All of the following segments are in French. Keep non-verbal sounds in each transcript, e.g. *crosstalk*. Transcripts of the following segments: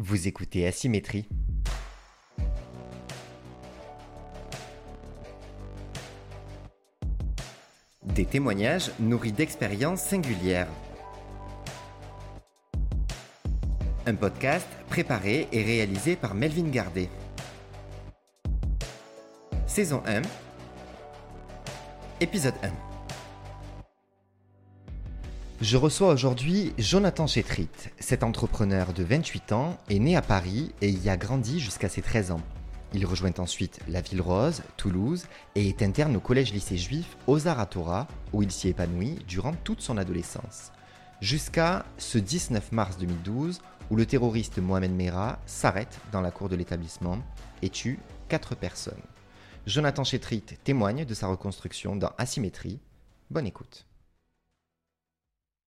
Vous écoutez Asymétrie. Des témoignages nourris d'expériences singulières. Un podcast préparé et réalisé par Melvin Gardet. Saison 1. Épisode 1. Je reçois aujourd'hui Jonathan Chetrit. Cet entrepreneur de 28 ans est né à Paris et y a grandi jusqu'à ses 13 ans. Il rejoint ensuite la Ville Rose, Toulouse, et est interne au collège-lycée juif Ozaratora, où il s'y épanouit durant toute son adolescence. Jusqu'à ce 19 mars 2012, où le terroriste Mohamed Merah s'arrête dans la cour de l'établissement et tue 4 personnes. Jonathan Chetrit témoigne de sa reconstruction dans Asymétrie. Bonne écoute.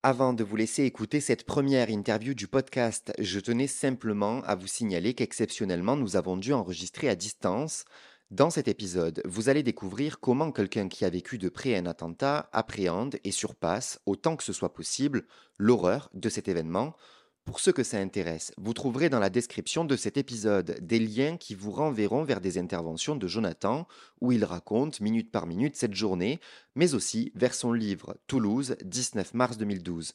Avant de vous laisser écouter cette première interview du podcast, je tenais simplement à vous signaler qu'exceptionnellement, nous avons dû enregistrer à distance. Dans cet épisode, vous allez découvrir comment quelqu'un qui a vécu de près un attentat appréhende et surpasse, autant que ce soit possible, l'horreur de cet événement pour ceux que ça intéresse, vous trouverez dans la description de cet épisode des liens qui vous renverront vers des interventions de Jonathan où il raconte minute par minute cette journée, mais aussi vers son livre Toulouse, 19 mars 2012.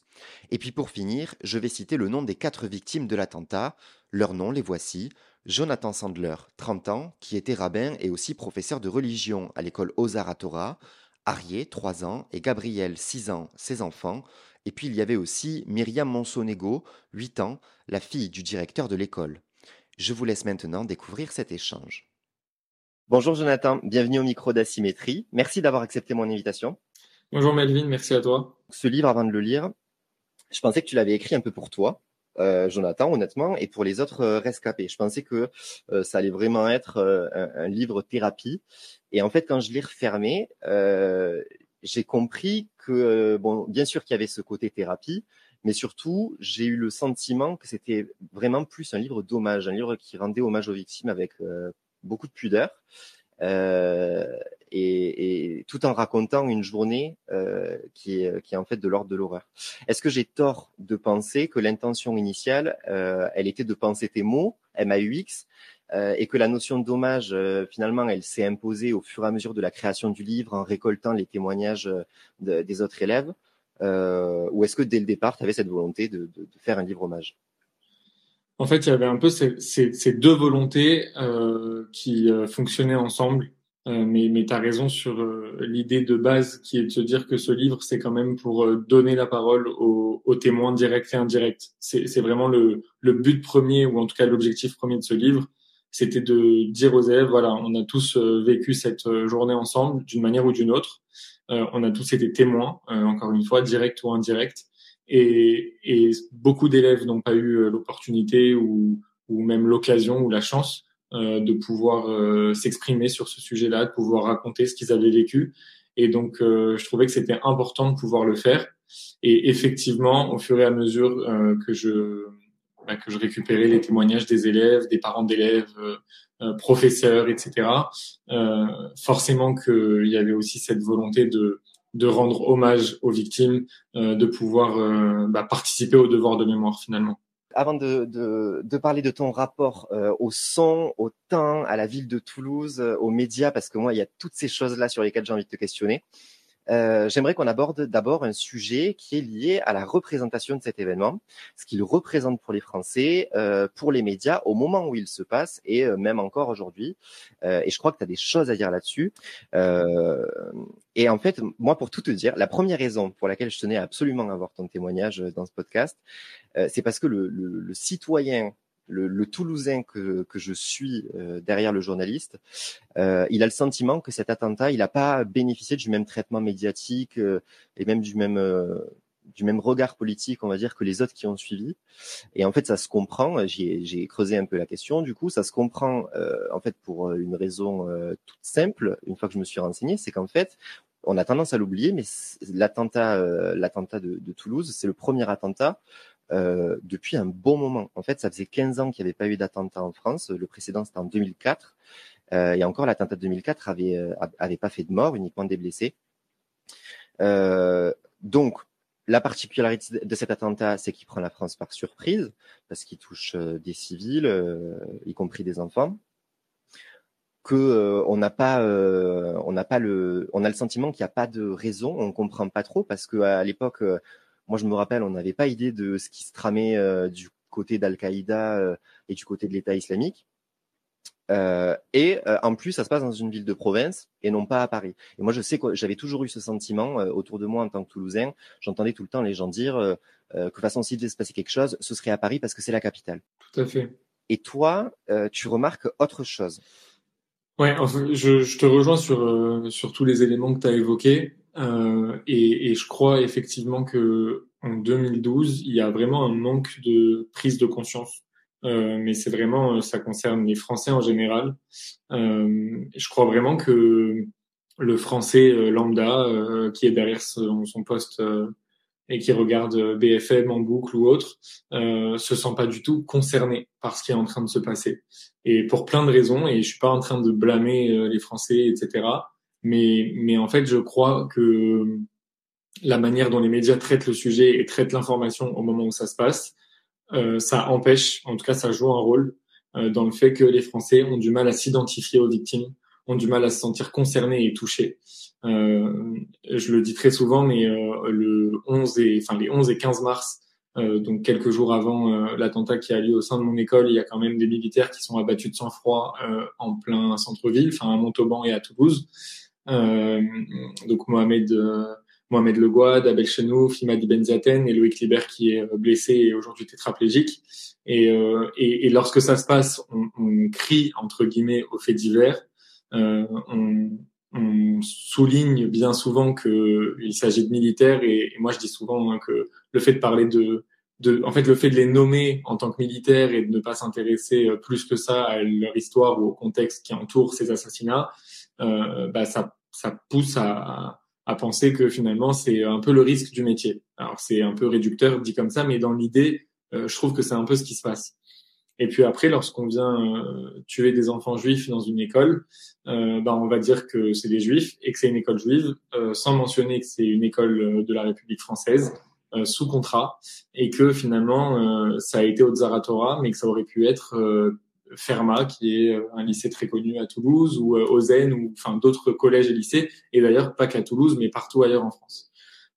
Et puis pour finir, je vais citer le nom des quatre victimes de l'attentat. Leurs noms, les voici. Jonathan Sandler, 30 ans, qui était rabbin et aussi professeur de religion à l'école Ozar Torah. Arié, 3 ans, et Gabriel, 6 ans, ses enfants. Et puis il y avait aussi Myriam Monsonego, 8 ans, la fille du directeur de l'école. Je vous laisse maintenant découvrir cet échange. Bonjour Jonathan, bienvenue au micro d'Asymétrie. Merci d'avoir accepté mon invitation. Bonjour Melvin, merci à toi. Ce livre, avant de le lire, je pensais que tu l'avais écrit un peu pour toi, euh, Jonathan, honnêtement, et pour les autres euh, rescapés. Je pensais que euh, ça allait vraiment être un, un, livre thérapie. Et en fait, quand je l'ai refermé, j'ai compris que, euh, bon, bien sûr qu'il y avait ce côté thérapie, mais surtout, j'ai eu le sentiment que c'était vraiment plus un livre d'hommage, un livre qui rendait hommage aux victimes avec euh, beaucoup de pudeur, euh, et, tout en racontant une journée euh, qui, est, en fait de l'ordre de l'horreur. Est-ce que j'ai tort de penser que l'intention initiale, elle était de penser tes mots, MAUX, euh, et que la notion de dommage, euh, finalement, elle s'est imposée au fur et à mesure de la création du livre en récoltant les témoignages euh, de, des autres élèves Ou est-ce que dès le départ, tu avais cette volonté de, de, de, faire un livre hommage? En fait, il y avait un peu ces, ces, ces deux volontés qui fonctionnaient ensemble. mais mais tu as raison sur l'idée de base qui est de se dire que ce livre, c'est quand même pour donner la parole aux, aux témoins directs et indirects. C'est vraiment le, le but premier, ou en tout cas l'objectif premier de ce livre, c'était de dire aux élèves, voilà, on a tous euh, vécu cette euh, journée ensemble d'une manière ou d'une autre. Euh, on a tous été témoins, encore une fois, direct ou indirect. Et, et beaucoup d'élèves n'ont pas eu l'opportunité ou, ou même l'occasion ou la chance de pouvoir s'exprimer sur ce sujet-là, de pouvoir raconter ce qu'ils avaient vécu. Et donc, je trouvais que c'était important de pouvoir le faire. Et effectivement, au fur et à mesure que je bah, que je récupérais les témoignages des élèves, des parents d'élèves, euh, euh, professeurs, etc. Euh, forcément qu'il y avait aussi cette volonté de rendre hommage aux victimes, de pouvoir bah, participer au devoir de mémoire finalement avant de, parler de ton rapport au son, au temps, à la ville de Toulouse, aux médias, parce que moi, il y a toutes ces choses-là sur lesquelles j'ai envie de te questionner. Euh, j'aimerais qu'on aborde d'abord un sujet qui est lié à la représentation de cet événement, ce qu'il représente pour les Français, euh, pour les médias, au moment où il se passe et euh, même encore aujourd'hui. Euh, et je crois que tu as des choses à dire là-dessus. Et en fait, moi, pour tout te dire, la première raison pour laquelle je tenais absolument à avoir ton témoignage dans ce podcast, c'est parce que le, le, le citoyen le, le, Toulousain que, que je suis euh, derrière le journaliste, euh, il a le sentiment que cet attentat, il n'a pas bénéficié du même traitement médiatique euh, et même du même euh, du même regard politique, on va dire, que les autres qui ont suivi. Et en fait, ça se comprend. J'ai creusé un peu la question. Du coup, ça se comprend euh, en fait pour une raison toute simple. Une fois que je me suis renseigné, c'est qu'en fait, on a tendance à l'oublier, mais l'attentat, l'attentat de, de, Toulouse, c'est le premier attentat euh, depuis un bon moment. En fait, ça faisait 15 ans qu'il n'y avait pas eu d'attentat en France. Le précédent, c'était en 2004. Euh, et encore, l'attentat de 2004 avait, euh, avait pas fait de mort, uniquement des blessés. Euh, donc, la particularité de cet attentat, c'est qu'il prend la France par surprise, parce qu'il touche euh, des civils, euh, y compris des enfants. Que euh, on n'a pas, on n'a pas le, on a le sentiment qu'il n'y a pas de raison, on comprend pas trop, parce que à l'époque, moi je me rappelle, on n'avait pas idée de ce qui se tramait du côté d'Al-Qaïda et du côté de l'État islamique. Euh, et euh, en plus, ça se passe dans une ville de province et non pas à Paris. Et moi, je sais que j'avais toujours eu ce sentiment euh, autour de moi en tant que Toulousain. J'entendais tout le temps les gens dire que de toute façon, s'il devait se passer quelque chose, ce serait à Paris parce que c'est la capitale. Tout à fait. Et toi, tu remarques autre chose? Ouais, je, je, te rejoins sur sur tous les éléments que tu as évoqués. Et, et, je crois effectivement que en 2012, il y a vraiment un manque de prise de conscience euh, mais c'est vraiment, euh, ça concerne les Français en général. Euh, je crois vraiment que le Français lambda qui est derrière son, son poste et qui regarde BFM en boucle ou autre, euh, se sent pas du tout concerné par ce qui est en train de se passer. Et pour plein de raisons, et je suis pas en train de blâmer les Français, etc. Mais, mais en fait, je crois que la manière dont les médias traitent le sujet et traitent l'information au moment où ça se passe, euh, ça empêche, en tout cas ça joue un rôle euh, dans le fait que les Français ont du mal à s'identifier aux victimes, ont du mal à se sentir concernés et touchés. Euh, je le dis très souvent, mais le 11 et enfin les 11 et 15 mars, donc quelques jours avant l'attentat qui a lieu au sein de mon école, il y a quand même des militaires qui sont abattus de sang-froid en plein centre-ville, enfin à Montauban et à Toulouse. Donc Mohamed Mohamed Le Gouad, Abel Chenouf, Imadi Benzaten et Loïc Liber qui est euh, blessé et aujourd'hui tétraplégique. Et, euh, et, et, lorsque ça se passe, on, on crie entre guillemets aux faits divers. Euh, on, on, souligne bien souvent que il s'agit de militaires et, moi je dis souvent hein, que le fait de parler de, de, en fait le fait de les nommer en tant que militaires et de ne pas s'intéresser euh, plus que ça à leur histoire ou au contexte qui entoure ces assassinats, euh, bah ça, ça pousse à, à penser que finalement c'est un peu le risque du métier. Alors c'est un peu réducteur dit comme ça, mais dans l'idée, euh, je trouve que c'est un peu ce qui se passe. Et puis après, lorsqu'on vient euh, tuer des enfants juifs dans une école, euh, ben on va dire que c'est des juifs et que c'est une école juive, euh, sans mentionner que c'est une école de la République française sous contrat et que finalement ça a été au Zaratora, mais que ça aurait pu être Fermat, qui est euh, un lycée très connu à Toulouse, ou euh, Ozen, ou enfin d'autres collèges et lycées, et d'ailleurs pas qu'à Toulouse, mais partout ailleurs en France.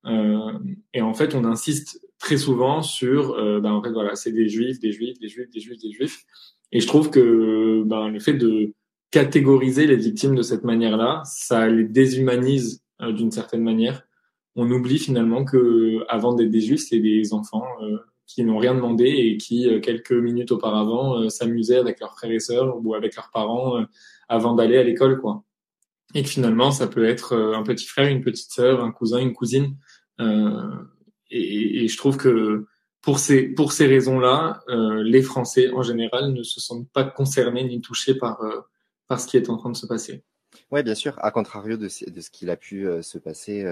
Euh, et en fait, on insiste très souvent sur, euh, ben, en fait, voilà, c'est des juifs, des juifs, des juifs, des juifs, des juifs. Et je trouve que ben, le fait de catégoriser les victimes de cette manière-là, ça les déshumanise d'une certaine manière. On oublie finalement que avant d'être des juifs, c'est des enfants qui n'ont rien demandé et qui, euh, quelques minutes auparavant, euh, s'amusaient avec leurs frères et sœurs ou avec leurs parents euh, avant d'aller à l'école, quoi. Et que finalement, ça peut être un petit frère, une petite sœur, un cousin, une cousine. Et, et, je trouve que pour ces pour ces raisons-là, les Français en général ne se sentent pas concernés ni touchés par par ce qui est en train de se passer. Oui, bien sûr, à contrario de, de ce qu'il a pu se passer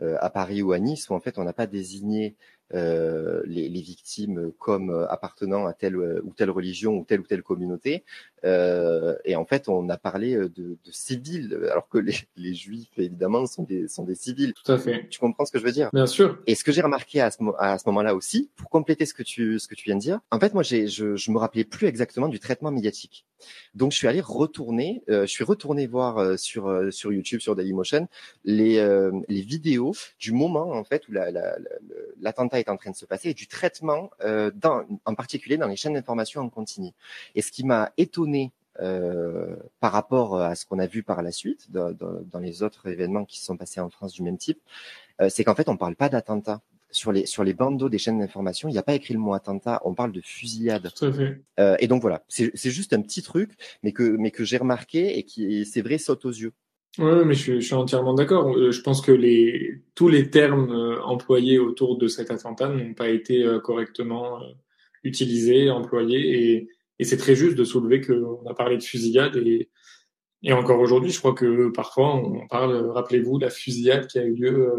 à Paris ou à Nice, où en fait on n'a pas désigné euh, les, les, victimes comme euh, appartenant à telle euh, ou telle religion ou telle ou telle communauté. Euh, et en fait, on a parlé de, de civils, alors que les, *laughs* les, juifs, évidemment, sont des, sont des civils. Tout à fait. Tu comprends ce que je veux dire? Bien sûr. Et ce que j'ai remarqué à ce, à ce moment-là aussi, pour compléter ce que tu, ce que tu viens de dire, en fait, moi, j'ai, je, je me rappelais plus exactement du traitement médiatique. Donc, je suis allé retourner, euh, je suis retourné voir sur, sur YouTube, sur Dailymotion, les, les vidéos du moment, en fait, où l'attentat la, la, est en train de se passer et du traitement, euh, dans, en particulier dans les chaînes d'information en continu. Et ce qui m'a étonné euh, par rapport à ce qu'on a vu par la suite dans, dans, dans, les autres événements qui se sont passés en France du même type, euh, c'est qu'en fait on parle pas d'attentat. Sur les sur les bandeaux des chaînes d'information, il n'y a pas écrit le mot attentat, on parle de fusillade. Euh, et donc voilà, c'est juste un petit truc, mais que mais que j'ai remarqué et qui c'est vrai saute aux yeux. Oui, mais je, je, suis entièrement d'accord. Euh, je pense que les, tous les termes euh, employés autour de cet attentat n'ont pas été euh, correctement utilisés, employés, et, et c'est très juste de soulever qu'on a parlé de fusillade et, et encore aujourd'hui, je crois que parfois on parle, rappelez-vous, la fusillade qui a eu lieu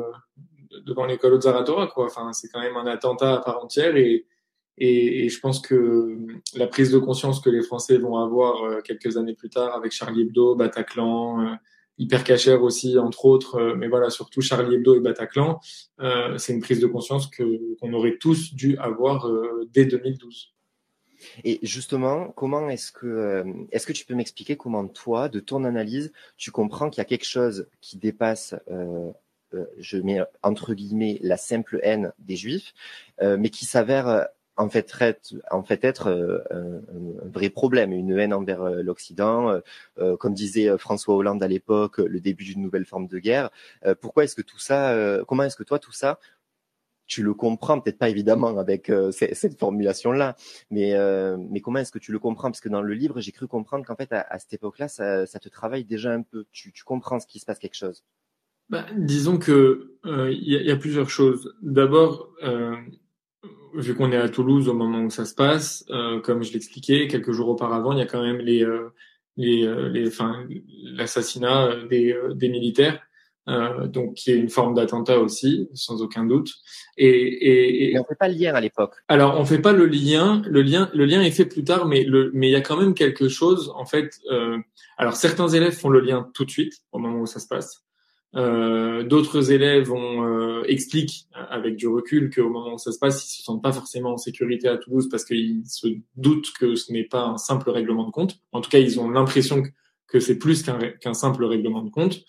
devant l'école de Zaratora, quoi. Enfin, c'est quand même un attentat à part entière et, et, je pense que la prise de conscience que les Français vont avoir quelques années plus tard avec Charlie Hebdo, Bataclan, hyper cachère aussi, entre autres, mais voilà, surtout Charlie Hebdo et Bataclan, c'est une prise de conscience qu'on aurait tous dû avoir dès 2012. Et justement, comment est-ce que est-ce que tu peux m'expliquer comment toi, de ton analyse, tu comprends qu'il y a quelque chose qui dépasse euh, je mets entre guillemets la simple haine des juifs, euh, mais qui s'avère en fait, en fait être euh, un, vrai problème, une haine envers euh, l'Occident, euh, comme disait François Hollande à l'époque, le début d'une nouvelle forme de guerre. pourquoi est-ce que tout ça, comment est-ce que toi tout ça, tu le comprends, peut-être pas évidemment avec cette, formulation-là, mais mais comment est-ce que tu le comprends? Parce que dans le livre, j'ai cru comprendre qu'en fait à, cette époque-là, ça, te travaille déjà un peu. Tu, tu comprends ce qui se passe quelque chose? Bah, disons que il y, y, a plusieurs choses. D'abord, vu qu'on est à Toulouse au moment où ça se passe, euh, comme je l'expliquais, quelques jours auparavant, il y a quand même les, euh, les, euh, les, enfin, l'assassinat des, des militaires, donc qui est une forme d'attentat aussi, sans aucun doute. Et, et, et on fait pas le lien à l'époque. Alors on fait pas le lien, le lien, le lien est fait plus tard, mais le, mais il y a quand même quelque chose en fait. alors certains élèves font le lien tout de suite au moment où ça se passe. Euh, D'autres élèves ont, euh, expliquent avec du recul qu'au moment où ça se passe, ils se sentent pas forcément en sécurité à Toulouse parce qu'ils se doutent que ce n'est pas un simple règlement de compte. En tout cas, ils ont l'impression que, c'est plus qu'un simple règlement de compte.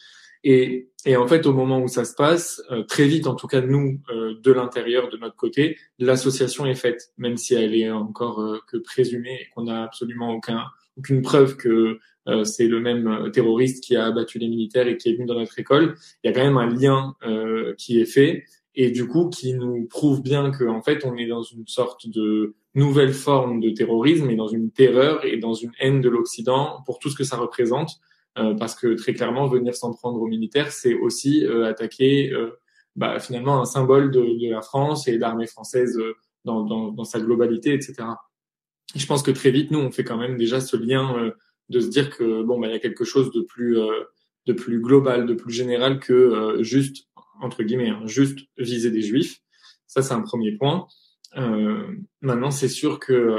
Et, et, en fait, au moment où ça se passe, euh, très vite, en tout cas nous, euh, de l'intérieur, de notre côté, l'association est faite, même si elle est encore euh, que présumée et qu'on n'a absolument aucun, aucune preuve que euh, c'est le même euh, terroriste qui a abattu les militaires et qui est venu dans notre école. Il y a quand même un lien euh, qui est fait et du coup qui nous prouve bien que en fait on est dans une sorte de nouvelle forme de terrorisme et dans une terreur et dans une haine de l'Occident pour tout ce que ça représente. Parce que très clairement, venir s'en prendre aux militaires, c'est aussi attaquer bah, finalement un symbole de, de, la France et l'armée française dans, dans, dans, sa globalité, etc. Et je pense que très vite, nous, on fait quand même déjà ce lien de se dire que bon bah il y a quelque chose de plus euh, de plus global, de plus général que euh, juste entre guillemets hein, juste viser des juifs. Ça c'est un premier point. Euh, maintenant c'est sûr que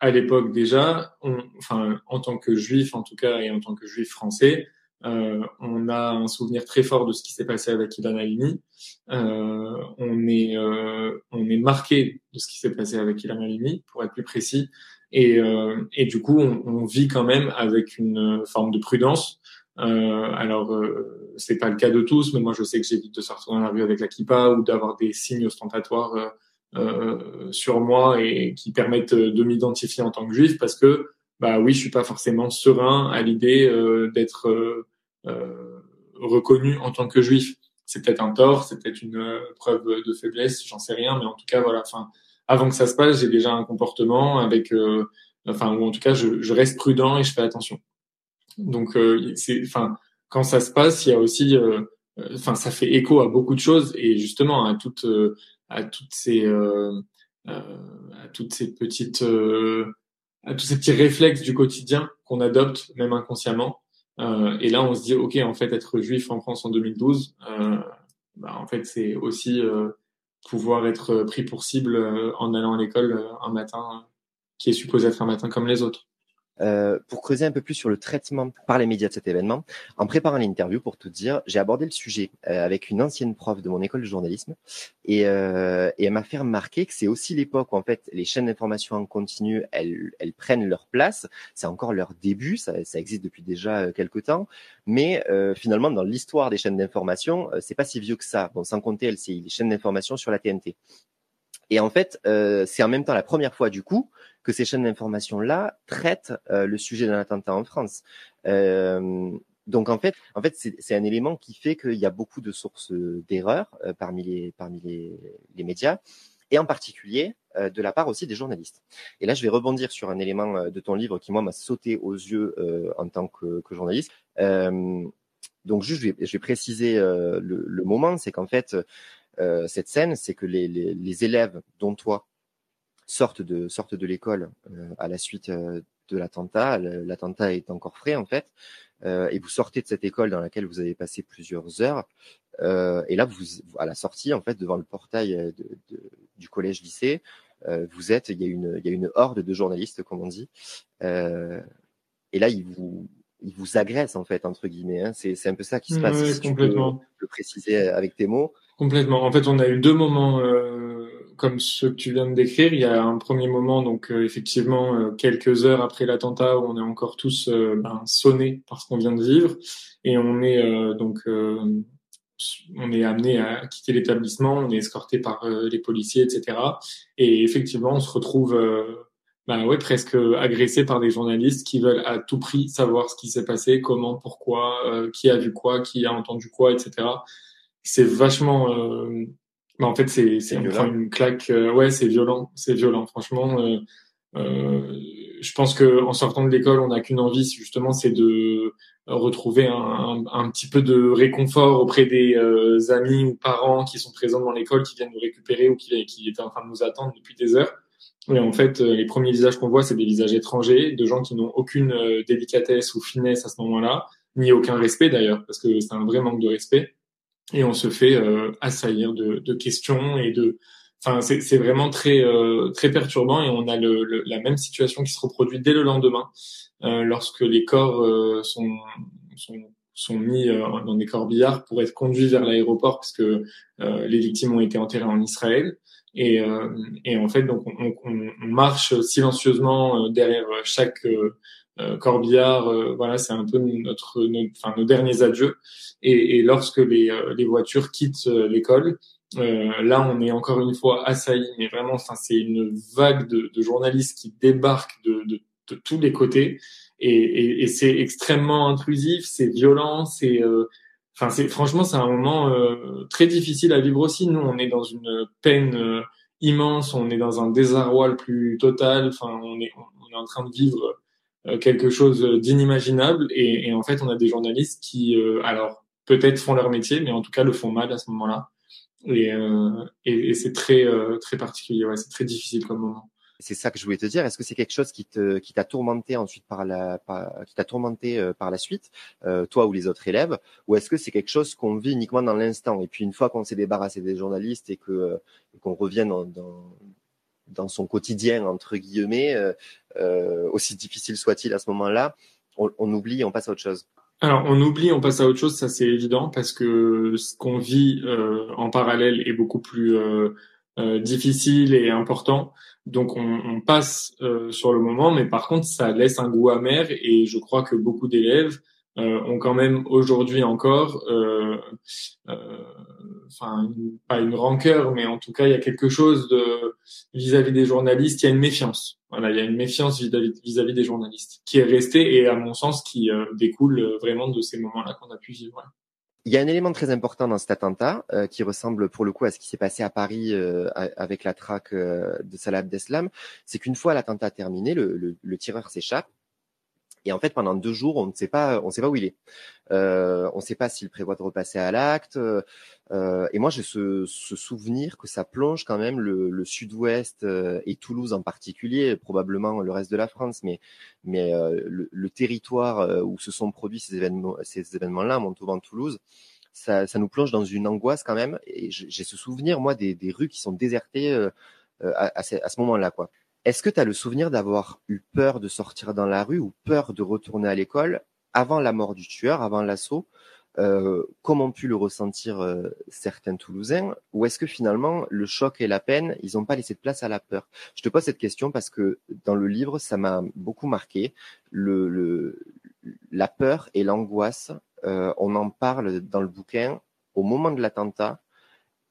à l'époque déjà, on, enfin en tant que juif en tout cas et en tant que juif français, euh, on a un souvenir très fort de ce qui s'est passé avec Ilan Halimi. Euh, on est on est marqué de ce qui s'est passé avec Ilan Halimi, pour être plus précis. Et, euh, et du coup, on, on, vit quand même avec une forme de prudence. Euh, alors, euh, c'est pas le cas de tous, mais moi, je sais que j'évite de sortir dans la rue avec la kippa ou d'avoir des signes ostentatoires euh, euh, sur moi et qui permettent de m'identifier en tant que juif, parce que, bah oui, je suis pas forcément serein à l'idée d'être reconnu en tant que juif. C'est peut-être un tort, c'est peut-être une preuve de faiblesse, j'en sais rien, mais en tout cas, voilà. Enfin, avant que ça se passe, j'ai déjà un comportement avec, euh, enfin, ou en tout cas, je, je, reste prudent et je fais attention. Donc, euh, c'est, enfin, quand ça se passe, il y a aussi, euh, enfin, ça fait écho à beaucoup de choses et justement à toutes, à toutes ces, à toutes ces petites, à tous ces petits réflexes du quotidien qu'on adopte, même inconsciemment. et là, on se dit, ok, en fait, être juif en France en 2012, bah, en fait, c'est aussi pouvoir être pris pour cible euh, en allant à l'école euh, un matin qui est supposé être un matin comme les autres. Euh, pour creuser un peu plus sur le traitement par les médias de cet événement, en préparant l'interview, pour tout dire, j'ai abordé le sujet euh, avec une ancienne prof de mon école de journalisme et, euh, et elle m'a fait remarquer que c'est aussi l'époque où en fait les chaînes d'information en continu, elles, elles prennent leur place. C'est encore leur début, ça, ça existe depuis déjà euh, quelques temps, mais finalement dans l'histoire des chaînes d'information, c'est pas si vieux que ça. Bon, sans compter LCI, les chaînes d'information sur la TNT. Et en fait, euh, c'est en même temps la première fois du coup que ces chaînes d'information-là traitent euh, le sujet d'un attentat en France. Euh, donc en fait, en fait, c'est un élément qui fait qu'il y a beaucoup de sources d'erreurs parmi les parmi les, les, médias et en particulier de la part aussi des journalistes. Et là, je vais rebondir sur un élément de ton livre qui moi m'a sauté aux yeux en tant que, journaliste. donc juste, je vais, préciser le, moment, c'est qu'en fait, euh, cette scène, c'est que les, les, élèves, dont toi, sortent de sortent de l'école euh, à la suite euh, de l'attentat. L'attentat est encore frais en fait, et vous sortez de cette école dans laquelle vous avez passé plusieurs heures. et là, vous à la sortie en fait devant le portail de, de, du collège lycée, vous êtes, il y a une il y a une horde de journalistes comme on dit. et là, ils vous ils vous agressent en fait entre guillemets. Hein. C'est c'est un peu ça qui se passe. si complètement. Tu peux le préciser avec tes mots. Complètement. En fait, on a eu deux moments euh, comme ceux que tu viens de décrire. Il y a un premier moment, donc euh, effectivement, euh, quelques heures après l'attentat, où on est encore tous ben, sonnés par ce qu'on vient de vivre, et on est donc on est amené à quitter l'établissement, on est escorté par les policiers, etc. Et effectivement, on se retrouve bah ouais, presque agressé par des journalistes qui veulent à tout prix savoir ce qui s'est passé, comment, pourquoi, qui a vu quoi, qui a entendu quoi, etc c'est vachement euh... bah, en fait c'est c'est on prend une claque euh, ouais c'est violent c'est violent. Franchement euh, euh, je pense que en sortant de l'école on n'a qu'une envie justement c'est de retrouver un, un, petit peu de réconfort auprès des euh, amis ou parents qui sont présents dans l'école qui viennent nous récupérer ou qui qui étaient en train de nous attendre depuis des heures. Et en fait, les premiers visages qu'on voit, c'est des visages étrangers, de gens qui n'ont aucune délicatesse ou finesse à ce moment-là, ni aucun respect d'ailleurs, parce que c'est un vrai manque de respect et on se fait euh, assaillir de, de, questions et de enfin c'est vraiment très euh, très perturbant et on a le, la même situation qui se reproduit dès le lendemain euh, lorsque les corps euh, sont, sont sont mis dans des corbillards pour être conduits vers l'aéroport parce que les victimes ont été enterrées en Israël. Et, et en fait donc on, on, on marche silencieusement derrière chaque euh, Corbillard, euh, voilà, c'est un peu notre, enfin, nos derniers adieux. Et, et lorsque les, euh, les voitures quittent l'école, là, on est encore une fois assailli, mais vraiment, enfin, c'est une vague de, de, journalistes qui débarquent de, de, de tous les côtés, et, et, et c'est extrêmement intrusif, c'est violent, c'est, enfin, c'est franchement, c'est un moment très difficile à vivre aussi. Nous, on est dans une peine immense, on est dans un désarroi le plus total. Enfin, on est, on est en train de vivre euh, quelque chose d'inimaginable. Et, et, en fait, on a des journalistes qui, euh, alors peut-être font leur métier, mais en tout cas le font mal à ce moment-là. Et, euh, et, et c'est très très particulier. Ouais, c'est très difficile comme moment. C'est ça que je voulais te dire. Est-ce que c'est quelque chose qui te qui t'a tourmenté ensuite par la par, qui t'a tourmenté par la suite, euh, toi ou les autres élèves, ou est-ce que c'est quelque chose qu'on vit uniquement dans l'instant? Et puis une fois qu'on s'est débarrassé des journalistes et que qu'on revient dans, dans dans son quotidien entre guillemets, euh, euh, aussi difficile soit-il à ce moment-là, on, oublie, on passe à autre chose. Alors on oublie, on passe à autre chose, ça c'est évident parce que ce qu'on vit euh, en parallèle est beaucoup plus euh, euh, difficile et important. Donc on, on passe sur le moment, mais par contre ça laisse un goût amer et je crois que beaucoup d'élèves euh, ont quand même aujourd'hui encore, euh, euh, enfin pas une rancœur, mais en tout cas il y a quelque chose de vis-à-vis des journalistes, il y a une méfiance. Voilà, il y a une méfiance vis-à-vis des journalistes qui est restée et à mon sens qui découle vraiment de ces moments-là qu'on a pu vivre. Il y a un élément très important dans cet attentat euh, qui ressemble pour le coup à ce qui s'est passé à Paris euh, avec la traque euh, de Salah Abdeslam, c'est qu'une fois l'attentat terminé, le, le, le tireur s'échappe et en fait, pendant deux jours, on ne sait pas, on ne sait pas où il est. Euh, on ne sait pas s'il prévoit de repasser à l'acte. Euh, et moi, j'ai ce, ce, souvenir que ça plonge quand même le, le Sud-Ouest euh, et Toulouse en particulier, probablement le reste de la France, mais mais euh, le, le, territoire euh, où se sont produits ces événements, ces événements-là, Montauban-Toulouse, ça, ça nous plonge dans une angoisse quand même. Et j'ai ce souvenir, moi, des, des rues qui sont désertées euh, à, à, ce, à ce moment-là, quoi. Est-ce que tu as le souvenir d'avoir eu peur de sortir dans la rue ou peur de retourner à l'école avant la mort du tueur, avant l'assaut? Euh, Comment ont pu le ressentir euh, certains Toulousains? Ou est-ce que finalement le choc et la peine, ils n'ont pas laissé de place à la peur? Je te pose cette question parce que dans le livre, ça m'a beaucoup marqué. La peur et l'angoisse, euh, on en parle dans le bouquin au moment de l'attentat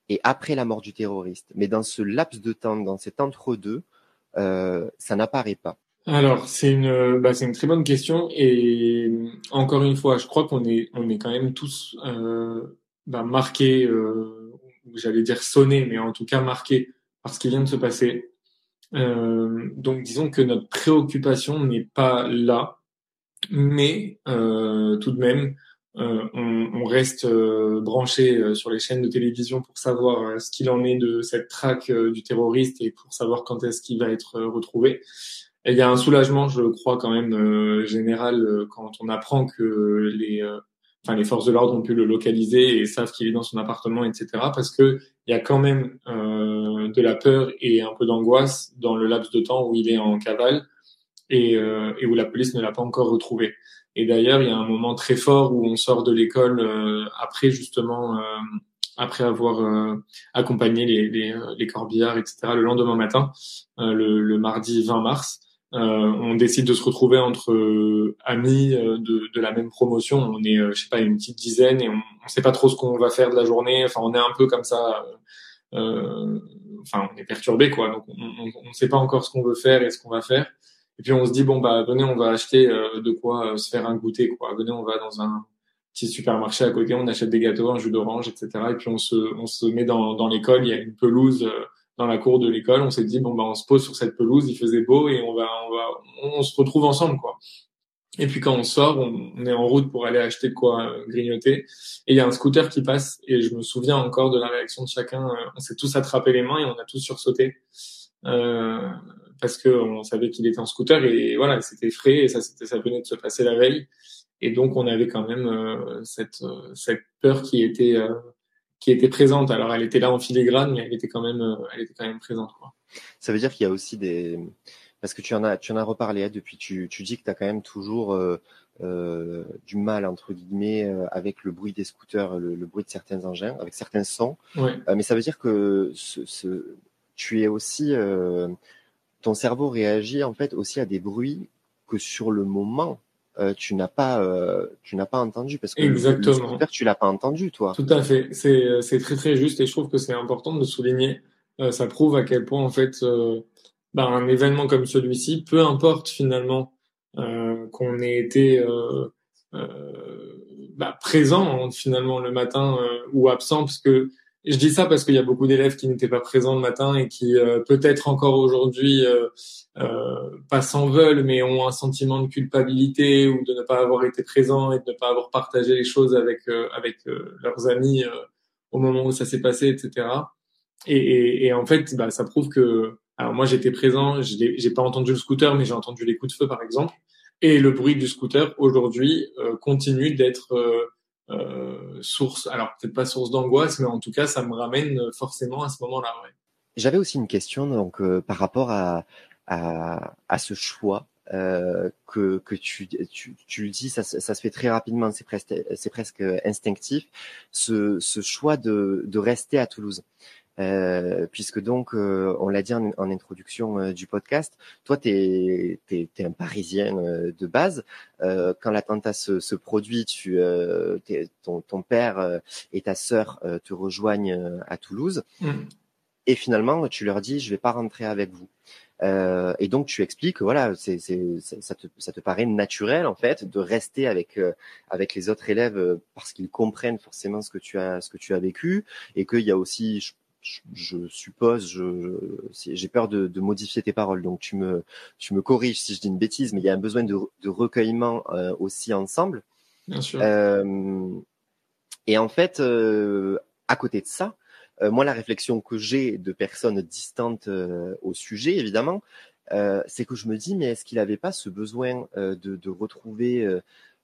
et après la mort du terroriste. Mais dans ce laps de temps, dans cet entre-deux, ça n'apparaît pas. Alors c'est une bah, c'est une très bonne question et encore une fois je crois qu'on est on est quand même tous euh, bah, marqués euh, j'allais dire sonnés mais en tout cas marqués par ce qui vient de se passer. Euh, donc disons que notre préoccupation n'est pas là mais euh, tout de même euh, on, on, reste euh, branché euh, sur les chaînes de télévision pour savoir ce qu'il en est de cette traque du terroriste et pour savoir quand est-ce qu'il va être retrouvé. Et il y a un soulagement, je crois, quand même général quand on apprend que les, enfin, les forces de l'ordre ont pu le localiser et savent qu'il est dans son appartement, etc. Parce que il y a quand même de la peur et un peu d'angoisse dans le laps de temps où il est en cavale et, euh, et où la police ne l'a pas encore retrouvé. Et d'ailleurs, il y a un moment très fort où on sort de l'école euh, après justement, euh, après avoir euh, accompagné les, les, les corbillards, etc. Le lendemain matin, le, le, mardi 20 mars, on décide de se retrouver entre amis de, de, la même promotion. On est, je sais pas, une petite dizaine et on, on sait pas trop ce qu'on va faire de la journée. Enfin, on est un peu comme ça. enfin, on est perturbé, quoi. Donc, on ne sait pas encore ce qu'on veut faire et ce qu'on va faire. Et puis on se dit bon bah venez on va acheter euh, de quoi euh, se faire un goûter quoi. Venez on va dans un petit supermarché à côté, on achète des gâteaux, un jus d'orange, etc. Et puis on se on se met dans dans l'école. Il y a une pelouse euh, dans la cour de l'école. On s'est dit bon bah on se pose sur cette pelouse. Il faisait beau et on va on va on, se retrouve ensemble quoi. Et puis quand on sort, on, est en route pour aller acheter de quoi grignoter. Et il y a un scooter qui passe et je me souviens encore de la réaction de chacun. On s'est tous attrapé les mains et on a tous sursauté. Euh, parce qu'on savait qu'il était en scooter et voilà, c'était frais et ça, c'était, ça venait de se passer la veille. Et donc, on avait quand même euh, cette, euh, cette peur qui était, euh, qui était présente. Alors, elle était là en filigrane, mais elle était quand même, elle était quand même présente. Quoi. Ça veut dire qu'il y a aussi des, parce que tu en as, tu en as reparlé hein, depuis. Tu, tu dis que tu as quand même toujours euh, du mal entre guillemets avec le bruit des scooters, le, le, bruit de certains engins, avec certains sons. Ouais. mais ça veut dire que ce, ce, tu es aussi ton cerveau réagit en fait aussi à des bruits que sur le moment euh, tu n'as pas euh, tu n'as pas entendu parce que exactement. le tu l'as pas entendu toi. Tout à fait. C'est euh, c'est très très juste et je trouve que c'est important de souligner euh, ça prouve à quel point en fait euh, bah, un événement comme celui-ci peu importe finalement euh, qu'on ait été bah, présent finalement le matin ou absent parce que je dis ça parce qu'il y a beaucoup d'élèves qui n'étaient pas présents le matin et qui euh, peut-être encore aujourd'hui euh, euh, pas s'en veulent, mais ont un sentiment de culpabilité ou de ne pas avoir été présents et de ne pas avoir partagé les choses avec euh, avec leurs amis au moment où ça s'est passé, etc. Et, et, et, en fait, bah, ça prouve que alors moi j'étais présent, j'ai pas entendu le scooter, mais j'ai entendu les coups de feu par exemple, et le bruit du scooter aujourd'hui continue d'être euh, source, alors peut-être pas source d'angoisse, mais en tout cas, ça me ramène forcément à ce moment-là. Ouais. J'avais aussi une question donc euh, par rapport à, à, à ce choix euh, que, que tu, tu, tu le dis, ça, ça se fait très rapidement, c'est presque, c'est presque instinctif, ce, ce choix de, de rester à Toulouse. Euh, puisque donc, euh, on l'a dit en, introduction euh, du podcast, toi, tu es, un Parisien de base. quand l'attentat se, se, produit, tu, ton, ton, père et ta sœur te rejoignent à Toulouse. Mmh. Et finalement, tu leur dis, je vais pas rentrer avec vous. Euh, et donc tu expliques, voilà, c'est, ça, te, ça te paraît naturel en fait de rester avec avec les autres élèves parce qu'ils comprennent forcément ce que tu as ce que tu as vécu et qu'il y a aussi, je, suppose, je, j'ai peur de, de, modifier tes paroles, donc tu me, tu me corriges si je dis une bêtise, mais il y a un besoin de, de recueillement euh, aussi ensemble. Bien sûr. Euh, et en fait, euh, à côté de ça, moi, la réflexion que j'ai de personnes distantes au sujet, évidemment, c'est que je me dis, mais est-ce qu'il n'avait pas ce besoin de, de, retrouver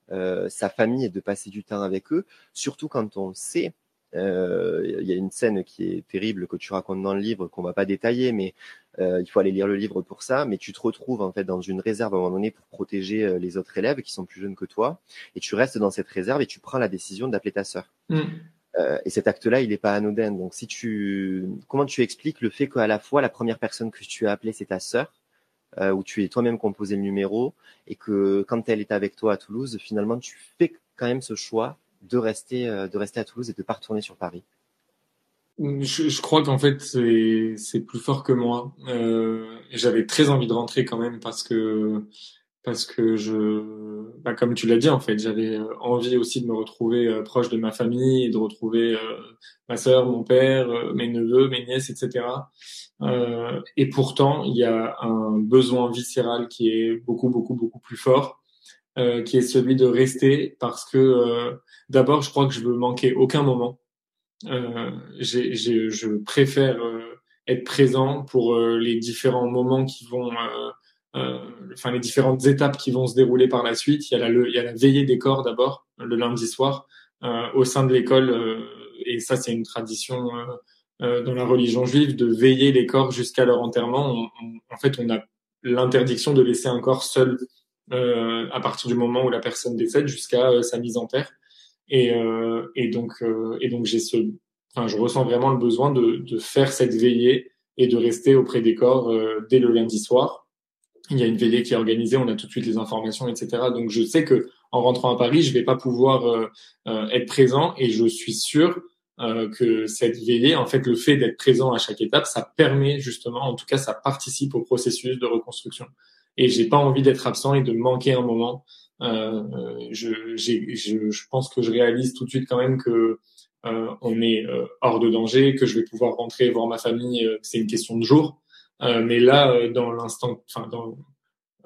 sa famille et de passer du temps avec eux, surtout quand on sait il y a une scène qui est terrible que tu racontes dans le livre qu'on va pas détailler, mais euh, il faut aller lire le livre pour ça. Mais tu te retrouves en fait dans une réserve à un moment donné pour protéger euh, les autres élèves qui sont plus jeunes que toi, et tu restes dans cette réserve et tu prends la décision d'appeler ta sœur. Mm. Euh, et cet acte-là, il n'est pas anodin. Donc, si tu, comment tu expliques le fait qu'à la fois la première personne que tu as appelée c'est ta sœur, euh, où tu es toi-même composé le numéro, et que quand elle est avec toi à Toulouse, finalement, tu fais quand même ce choix de rester, euh, de rester à Toulouse et de pas retourner sur Paris je, je crois qu'en fait c'est plus fort que moi. Euh, J'avais très envie de rentrer quand même parce que parce que je, bah, comme tu l'as dit en fait, j'avais euh, envie aussi de me retrouver euh, proche de ma famille et de retrouver euh, ma sœur, mon père, mes neveux, mes nièces, etc. et pourtant, il y a un besoin viscéral qui est beaucoup beaucoup beaucoup plus fort euh, qui est celui de rester parce que euh, d'abord, je crois que je veux manquer aucun moment. Euh, je préfère euh, être présent pour les différents moments qui vont, enfin les différentes étapes qui vont se dérouler par la suite. Il y a la, il y a la veillée des corps d'abord le lundi soir au sein de l'école et ça c'est une tradition dans la religion juive de veiller les corps jusqu'à leur enterrement. en fait, on a l'interdiction de laisser un corps seul euh, à partir du moment où la personne décède jusqu'à euh, sa mise en terre. Et, euh, et donc, et donc j'ai ce, enfin, je ressens vraiment le besoin de, de faire cette veillée et de rester auprès des corps dès le lundi soir. Il y a une veillée qui est organisée, on a tout de suite les informations, etc. Donc je sais que en rentrant à Paris, je vais pas pouvoir être présent et je suis sûr euh, que cette veillée, en fait, le fait d'être présent à chaque étape, ça permet justement, en tout cas, ça participe au processus de reconstruction. Et j'ai pas envie d'être absent et de manquer un moment. Euh, je, je, je, pense que je réalise tout de suite quand même que euh, on est euh, hors de danger, que je vais pouvoir rentrer voir ma famille. Euh, c'est une question de jour. mais là, dans l'instant, enfin dans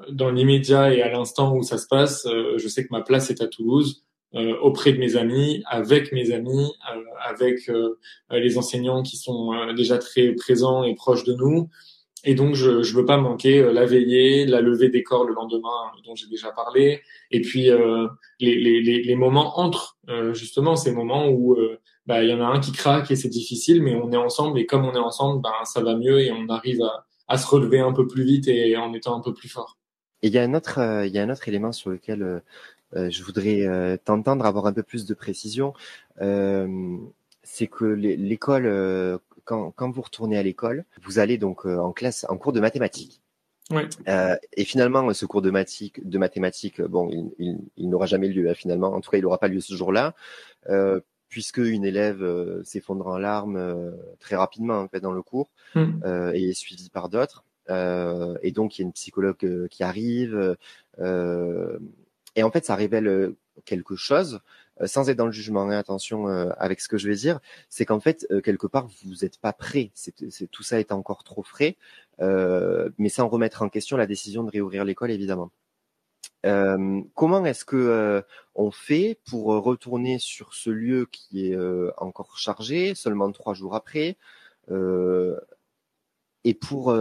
dans l'immédiat et à l'instant où ça se passe, je sais que ma place est à Toulouse. Euh, auprès de mes amis, avec mes amis, euh, avec euh, les enseignants qui sont déjà très présents et proches de nous. Et donc, je ne veux pas manquer la veillée, la levée des corps le lendemain, dont j'ai déjà parlé, et puis les, les, les, moments entre, justement, ces moments où bah, il y en a un qui craque et c'est difficile, mais on est ensemble, et comme on est ensemble, ben, ça va mieux et on arrive à, à se relever un peu plus vite et en étant un peu plus fort. Et il y a un autre, il y a un autre élément sur lequel euh, je voudrais euh, t'entendre avoir un peu plus de précision. Euh, c'est que l'école, quand, quand, vous retournez à l'école, vous allez donc en classe, en cours de mathématiques. Oui. Euh, et finalement, ce cours de, mathématiques, de mathématiques, bon, il, il, il n'aura jamais lieu hein, finalement. En tout cas, il n'aura pas lieu ce jour-là, euh, puisque une élève euh, s'effondre en larmes très rapidement en fait dans le cours hmm. et est suivie par d'autres. et donc, il y a une psychologue qui arrive. Et en fait, ça révèle euh, quelque chose, euh, sans être dans le jugement. Hein, attention euh, avec ce que je vais dire, c'est qu'en fait, quelque part, vous n'êtes pas prêt. Tout ça est encore trop frais, mais sans remettre en question la décision de réouvrir l'école, évidemment. comment est-ce que on fait pour retourner sur ce lieu qui est encore chargé seulement trois jours après et pour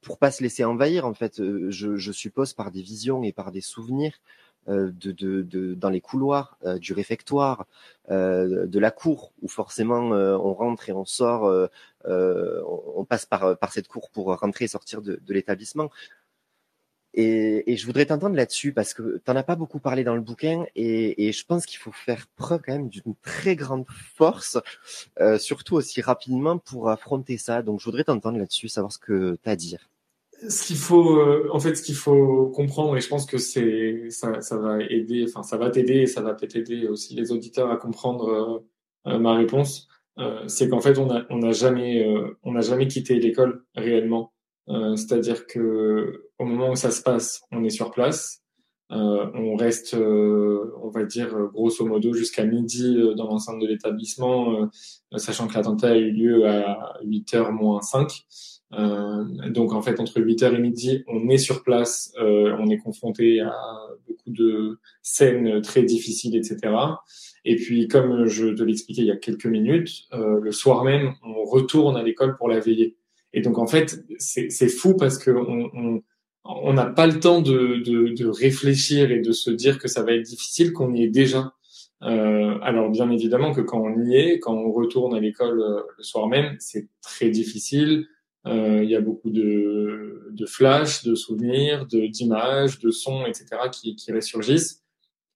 pour pas se laisser envahir en fait euh, je, je, suppose par des visions et par des souvenirs euh, de, de, de, dans les couloirs euh, du réfectoire euh, de la cour où forcément euh, on rentre et on sort on passe par, par cette cour pour rentrer et sortir de, de l'établissement et, et, je voudrais t'entendre là-dessus parce que tu n'en as pas beaucoup parlé dans le bouquin et, et je pense qu'il faut faire preuve quand même d'une très grande force, euh, surtout aussi rapidement pour affronter ça. Donc je voudrais t'entendre là-dessus, savoir ce que tu as à dire. Ce qu'il faut, euh, en fait, ce qu'il faut comprendre, et je pense que c'est ça, ça va aider, enfin ça va t'aider et ça va peut-être aider aussi les auditeurs à comprendre euh, ma réponse, c'est qu'en fait on n'a on jamais, on n'a jamais quitté l'école réellement. Euh, c'est-à-dire que au moment où ça se passe, on est sur place. Euh, on reste, euh, on va dire, grosso modo jusqu'à midi dans l'enceinte de l'établissement, sachant que l'attentat a eu lieu à 8h moins 5. Donc en fait, entre 8h et midi, on est sur place, on est confronté à beaucoup de scènes très difficiles, etc. Et puis, comme je te l'expliquais il y a quelques minutes, le soir même, on retourne à l'école pour la veillée. Et donc en fait, c'est fou parce que on on n'a pas le temps de, de, de, réfléchir et de se dire que ça va être difficile, qu'on y est déjà. Euh, alors bien évidemment que quand on y est, quand on retourne à l'école euh, le soir même, c'est très difficile. Euh, il y a beaucoup de, de flashs, de souvenirs, d'images, de, sons, etc. qui, qui ressurgissent.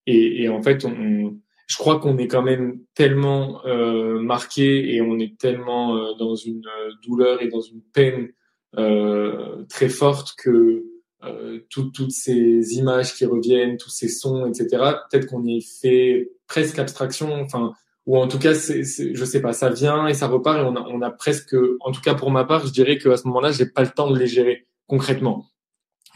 Et, et en fait, on, je crois qu'on est quand même tellement euh, marqué et on est tellement euh, dans une euh, douleur et dans une peine euh, très forte que euh, toutes ces images qui reviennent, tous ces sons, etc. Peut-être qu'on y fait presque abstraction, enfin, ou en tout cas, c'est, je sais pas, ça vient et ça repart et on a, on a presque, en tout cas pour ma part, je dirais qu'à ce moment-là, j'ai pas le temps de les gérer concrètement,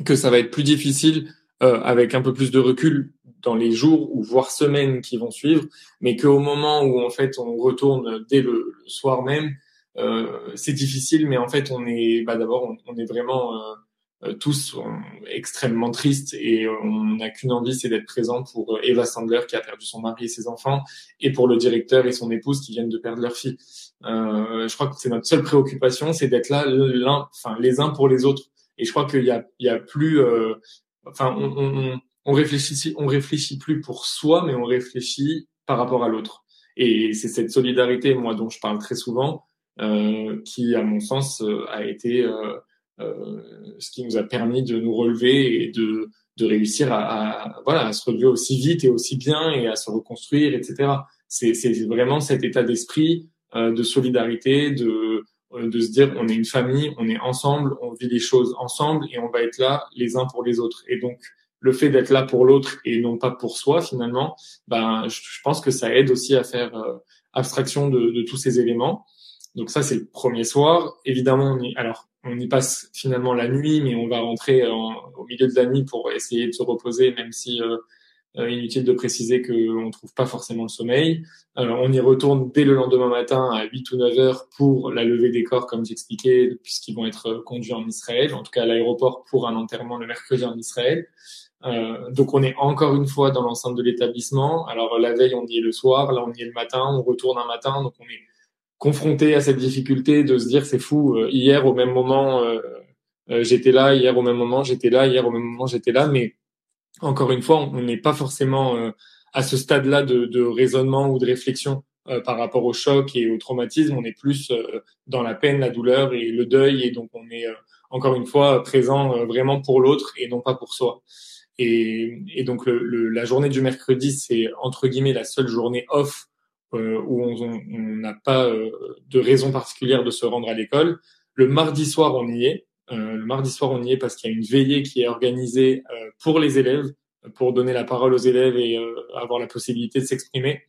que ça va être plus difficile euh, avec un peu plus de recul dans les jours ou voire semaines qui vont suivre, mais qu'au moment où en fait on retourne dès le, soir même, euh, c'est difficile, mais en fait on est, bah d'abord on, est vraiment euh, euh, tous extrêmement tristes et on n'a qu'une envie, c'est d'être présent pour Eva Sandler qui a perdu son mari et ses enfants, et pour le directeur et son épouse qui viennent de perdre leur fille. je crois que c'est notre seule préoccupation, c'est d'être là enfin les uns pour les autres. Et je crois qu'il y a, il y a plus, enfin on, on on réfléchit, on réfléchit plus pour soi, mais on réfléchit par rapport à l'autre. Et c'est cette solidarité, moi, dont je parle très souvent, euh, qui, à mon sens, euh, a été euh, ce qui nous a permis de nous relever et de de réussir à, à, voilà à se relever aussi vite et aussi bien et à se reconstruire, etc. C'est vraiment cet état d'esprit de solidarité, de de se dire on est une famille, on est ensemble, on vit les choses ensemble et on va être là les uns pour les autres. Et donc le fait d'être là pour l'autre et non pas pour soi finalement, ben je, pense que ça aide aussi à faire euh, abstraction de, de, tous ces éléments. Donc ça c'est le premier soir. Évidemment on y, alors on y passe finalement la nuit, mais on va rentrer au milieu de la nuit pour essayer de se reposer, même si euh, euh, inutile de préciser qu'on ne trouve pas forcément le sommeil. Euh, on y retourne dès le lendemain matin à 8 ou 9 heures pour la levée des corps, comme j'expliquais, puisqu'ils vont être conduits en Israël, en tout cas à l'aéroport pour un enterrement le mercredi en Israël. Euh, donc on est encore une fois dans l'enceinte de l'établissement. Alors la veille on y est le soir, là on y est le matin, on retourne un matin, donc on est confronté à cette difficulté de se dire c'est fou. Euh, hier au même moment euh, j'étais là, hier au même moment j'étais là, hier au même moment j'étais là, mais encore une fois, on n'est pas forcément euh, à ce stade-là de, de, raisonnement ou de réflexion euh, par rapport au choc et au traumatisme. On est plus euh, dans la peine, la douleur et le deuil, et donc on est encore une fois présent vraiment pour l'autre et non pas pour soi. Et, et donc le, la journée du mercredi, c'est entre guillemets la seule journée off où on n'a pas de raison particulière de se rendre à l'école. Le mardi soir, on y est. Euh, le mardi soir, on y est parce qu'il y a une veillée qui est organisée euh, pour les élèves, pour donner la parole aux élèves et euh, avoir la possibilité de s'exprimer.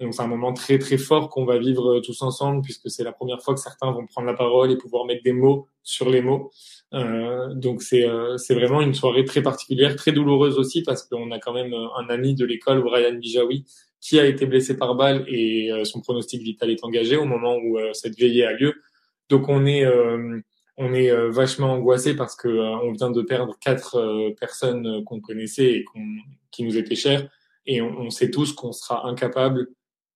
Donc c'est un moment très très fort qu'on va vivre tous ensemble puisque c'est la première fois que certains vont prendre la parole et pouvoir mettre des mots sur les mots. Euh, donc c'est c'est vraiment une soirée très particulière, très douloureuse aussi parce qu'on a quand même un ami de l'école, Brian Bijawi, qui a été blessé par balle et son pronostic vital est engagé au moment où cette veillée a lieu. Donc on est on est euh, vachement angoissé parce que euh, on vient de perdre quatre euh, personnes qu'on connaissait et qui nous étaient chères. Et on, sait tous qu'on sera incapable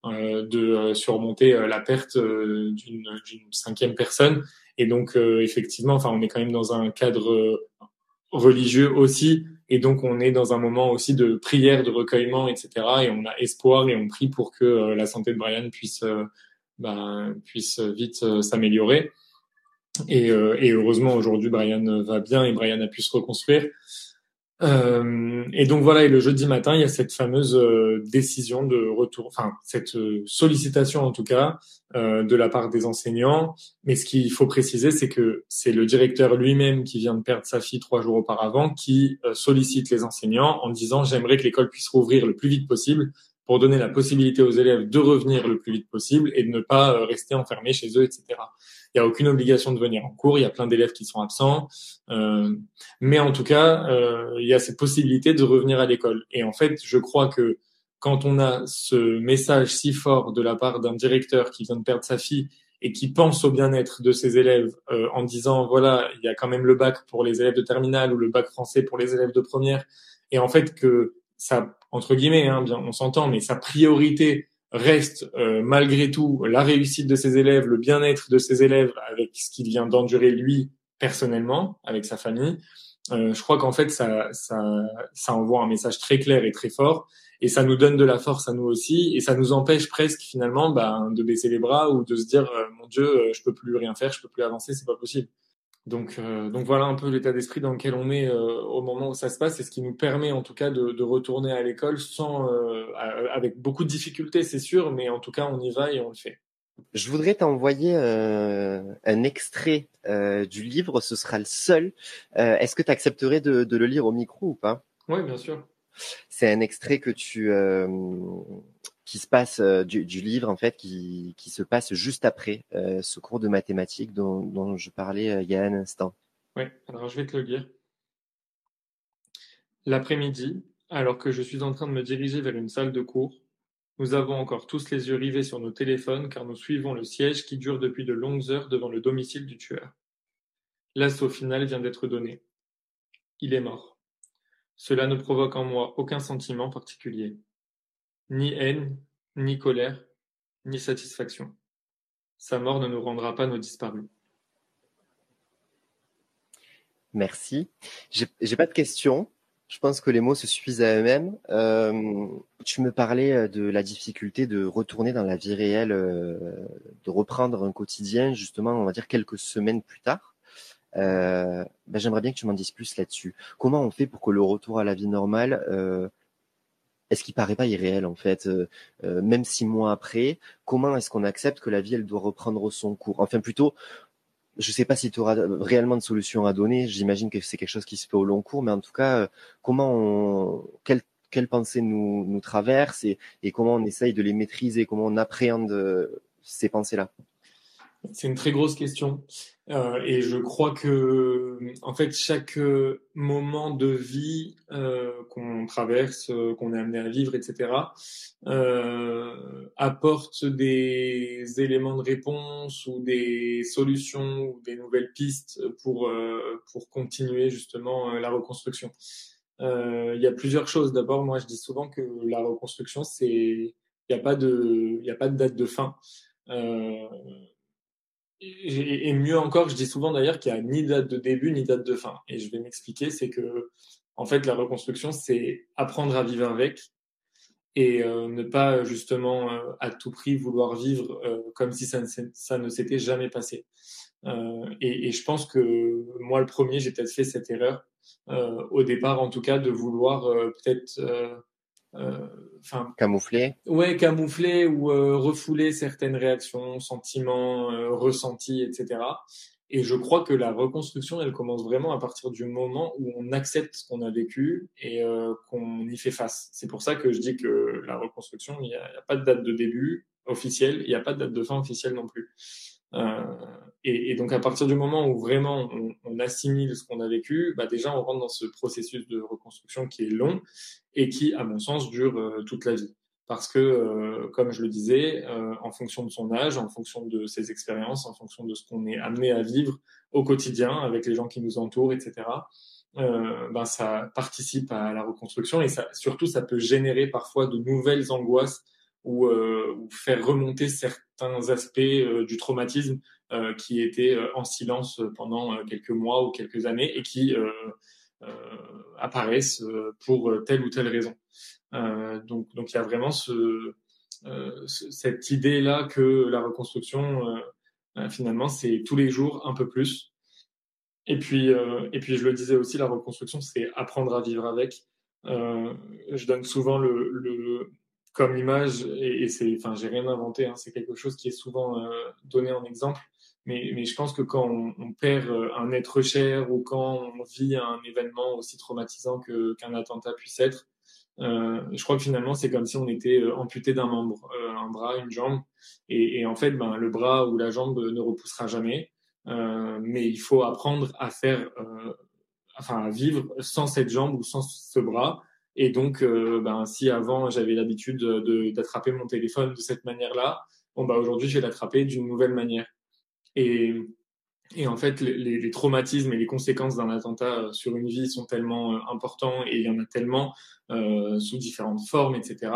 de surmonter la perte d'une cinquième personne. Et donc effectivement enfin on est quand même dans un cadre religieux aussi et donc on est dans un moment aussi de prière de recueillement etc et on a espoir et on prie pour que la santé de Brian puisse bah, puisse vite s'améliorer et, euh, et heureusement aujourd'hui Brian va bien et Brian a pu se reconstruire. Euh, et donc voilà, et le jeudi matin, il y a cette fameuse euh, décision de retour, enfin cette euh, sollicitation en tout cas de la part des enseignants. Mais ce qu'il faut préciser, c'est que c'est le directeur lui-même qui vient de perdre sa fille trois jours auparavant qui sollicite les enseignants en disant j'aimerais que l'école puisse rouvrir le plus vite possible pour donner la possibilité aux élèves de revenir le plus vite possible et de ne pas rester enfermés chez eux, etc. Il n'y a aucune obligation de venir en cours. Il y a plein d'élèves qui sont absents. Euh, mais en tout cas, euh, il y a cette possibilité de revenir à l'école. Et en fait, je crois que quand on a ce message si fort de la part d'un directeur qui vient de perdre sa fille et qui pense au bien-être de ses élèves euh, en disant voilà il y a quand même le bac pour les élèves de terminale ou le bac français pour les élèves de première et en fait que ça entre guillemets hein, bien on s'entend mais sa priorité reste euh, malgré tout la réussite de ses élèves, le bien-être de ses élèves avec ce qu'il vient d'endurer lui personnellement, avec sa famille, euh, je crois qu'en fait ça, ça, ça envoie un message très clair et très fort. Et ça nous donne de la force à nous aussi. Et ça nous empêche presque finalement bah, de baisser les bras ou de se dire euh, mon Dieu je peux plus rien faire, je peux plus avancer, c'est pas possible. Donc, euh, donc voilà un peu l'état d'esprit dans lequel on est euh, au moment où ça se passe et ce qui nous permet en tout cas de, de retourner à l'école sans, euh, avec beaucoup de difficultés, c'est sûr, mais en tout cas on y va et on le fait. Je voudrais t'envoyer un extrait du livre, ce sera le seul. Est-ce que tu accepterais de, de, le lire au micro ou pas? Oui, bien sûr. C'est un extrait que tu qui se passe euh, du, du, livre en fait qui, qui, se passe juste après euh, ce cours de mathématiques dont, dont je parlais euh, il y a un instant. Oui, alors je vais te le lire. L'après-midi, alors que je suis en train de me diriger vers une salle de cours, nous avons encore tous les yeux rivés sur nos téléphones car nous suivons le siège qui dure depuis de longues heures devant le domicile du tueur. L'assaut final vient d'être donné. Il est mort. Cela ne provoque en moi aucun sentiment particulier. Ni haine, ni colère, ni satisfaction. Sa mort ne nous rendra pas nos disparus. Merci. J'ai pas de questions. Je pense que les mots se suffisent à eux-mêmes. Euh, tu me parlais euh, de la difficulté de retourner dans la vie réelle, euh, de reprendre un quotidien, justement, on va dire quelques semaines plus tard. Ben, j'aimerais bien que tu m'en dises plus là-dessus. Comment on fait pour que le retour à la vie normale, est-ce qu'il paraît pas irréel en fait, euh, euh, même six mois après Comment est-ce qu'on accepte que la vie elle doit reprendre son cours? Enfin plutôt, je sais pas si tu auras réellement de solution à donner. J'imagine que c'est quelque chose qui se fait au long cours, mais en tout cas, euh, comment on, quelle pensée nous, nous traverse et, et comment on essaye de les maîtriser, comment on appréhende ces pensées-là? C'est une très grosse question. Euh, et je crois que, en fait, chaque euh, moment de vie euh, qu'on traverse, euh, qu'on est amené à vivre, etc., euh, apporte des éléments de réponse ou des solutions ou des nouvelles pistes pour pour continuer justement la reconstruction. Il y a plusieurs choses. D'abord, moi, je dis souvent que la reconstruction, c'est il n'y a pas de il n'y a pas de date de fin. Euh, et, mieux encore, je dis souvent d'ailleurs qu'il n'y a ni date de début ni date de fin. Et je vais m'expliquer, c'est que en fait la reconstruction, c'est apprendre à vivre avec et euh, ne pas justement euh, à tout prix vouloir vivre euh, comme si ça ne, s'était jamais passé. Et, je pense que moi le premier, j'ai peut-être fait cette erreur au départ, en tout cas, de vouloir peut-être euh, enfin camoufler ouais camoufler ou euh, refouler certaines réactions sentiments euh, ressentis etc et je crois que la reconstruction elle commence vraiment à partir du moment où on accepte ce qu'on a vécu et qu'on y fait face. C'est pour ça que je dis que la reconstruction il n'y a, a, pas de date de début officielle il n'y a pas de date de fin officielle non plus. euh, et, et, donc à partir du moment où vraiment on, assimile ce qu'on a vécu, bah déjà on rentre dans ce processus de reconstruction qui est long et qui, à mon sens, dure euh, toute la vie. Parce que, euh, comme je le disais, euh, en fonction de son âge, en fonction de ses expériences, en fonction de ce qu'on est amené à vivre au quotidien avec les gens qui nous entourent, etc., euh, ben ça participe à la reconstruction et ça, surtout ça peut générer parfois de nouvelles angoisses ou, euh, ou faire remonter certains aspects euh, du traumatisme euh, qui étaient en silence pendant quelques mois ou quelques années et qui apparaissent pour telle ou telle raison. donc, donc il y a vraiment ce, cette idée-là que la reconstruction, finalement, c'est tous les jours un peu plus. Et puis, et puis, je le disais aussi, la reconstruction, c'est apprendre à vivre avec. je donne souvent le, le, comme image, et, et c'est, enfin, j'ai rien inventé, hein, c'est quelque chose qui est souvent euh, donné en exemple. Mais, mais je pense que quand on, on, perd euh, un être cher ou quand on vit un événement aussi traumatisant que, qu'un attentat puisse être, euh, je crois que finalement c'est comme si on était euh, amputé d'un membre, euh, un bras, une jambe, et, et, en fait, ben, le bras ou la jambe ne repoussera jamais. mais il faut apprendre à faire, enfin, à vivre sans cette jambe ou sans ce bras et donc, euh, ben, si avant j'avais l'habitude d'attraper mon téléphone de cette manière-là, bon, bah, aujourd'hui je vais l'attraper d'une nouvelle manière. Et, et en fait, les, les, traumatismes et les conséquences d'un attentat euh, sur une vie sont tellement euh, importants et il y en a tellement euh, sous différentes formes, etc.,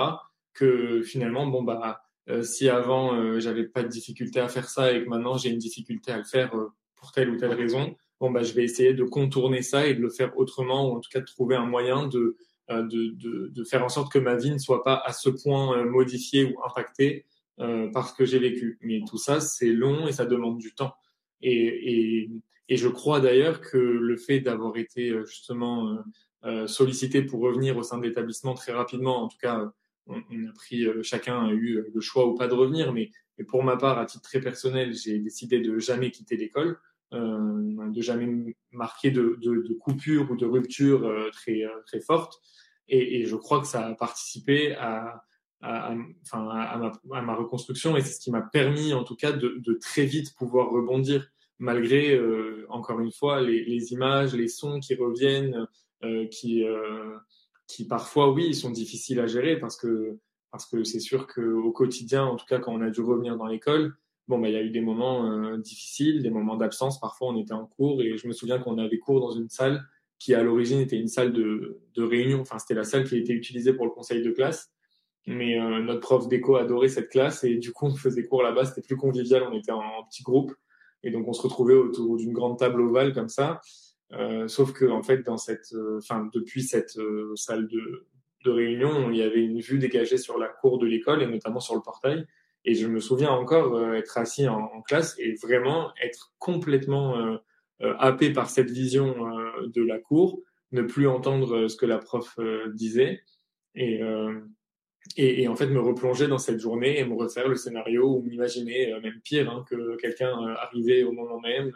que finalement, bon bah, si avant j'avais pas de difficulté à faire ça et que maintenant j'ai une difficulté à le faire pour telle ou telle raison, bon bah, je vais essayer de contourner ça et de le faire autrement ou en tout cas de trouver un moyen de de, de, de, faire en sorte que ma vie ne soit pas à ce point euh, modifiée ou impactée euh, parce que j'ai vécu. Mais tout ça, c'est long et ça demande du temps. Et, et, et je crois d'ailleurs que le fait d'avoir été justement euh, sollicité pour revenir au sein de l'établissement très rapidement, en tout cas, on, on, a pris, chacun a eu le choix ou pas de revenir, mais, mais pour ma part, à titre très personnel, j'ai décidé de jamais quitter l'école. Euh, de jamais marquer de, de, de, coupure ou de rupture euh, très, très forte. Et, et, je crois que ça a participé à, à, à, à, ma, ma, reconstruction et c'est ce qui m'a permis en tout cas de, de, très vite pouvoir rebondir malgré euh, encore une fois les, les, images, les sons qui reviennent, euh, qui, euh, qui parfois oui sont difficiles à gérer parce que parce que c'est sûr qu'au quotidien, en tout cas quand on a dû revenir dans l'école, bon bah il y a eu des moments euh, difficiles, des moments d'absence. Parfois on était en cours et je me souviens qu'on avait cours dans une salle qui à l'origine était une salle de, de réunion. Enfin, c'était la salle qui été utilisée pour le conseil de classe. Mais euh, notre prof d'éco adorait cette classe et du coup, on faisait cours là-bas. C'était plus convivial. On était en, en petit groupe et donc on se retrouvait autour d'une grande table ovale comme ça. Euh, sauf que en fait, dans cette, euh, enfin, depuis cette euh, salle de, de réunion, il y avait une vue dégagée sur la cour de l'école et notamment sur le portail. Et je me souviens encore euh, être assis en, classe et vraiment être complètement happé par cette vision de la cour, ne plus entendre ce que la prof disait et et, et, en fait me replonger dans cette journée et me refaire le scénario ou m'imaginer même pire hein, que quelqu'un arrivait au moment même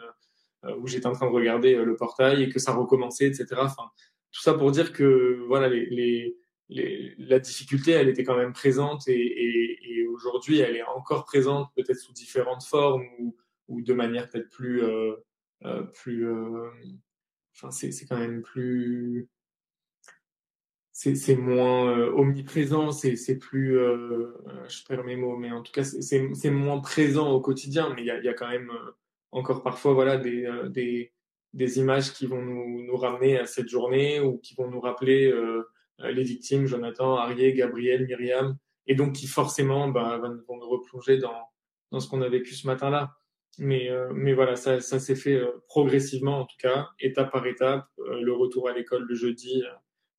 où j'étais en train de regarder le portail et que ça recommençait, etc. Enfin, tout ça pour dire que voilà les, les la difficulté, elle était quand même présente et, aujourd'hui, elle est encore présente, peut-être sous différentes formes ou, de manière peut-être plus, euh, euh, plus, euh, enfin, c'est quand même plus, c'est moins omniprésent, c'est plus, je perds mes mots, mais en tout cas, c'est moins présent au quotidien, mais il y a, y a, quand même encore parfois, voilà, des, des, des images qui vont nous, nous, ramener à cette journée ou qui vont nous rappeler euh, les victimes, Jonathan, Arié, Gabriel, Myriam, et donc qui forcément bah, vont me replonger dans, dans ce qu'on a vécu ce matin-là. Mais, euh, mais voilà, ça, ça s'est fait euh, progressivement en tout cas, étape par étape. le retour à l'école le jeudi,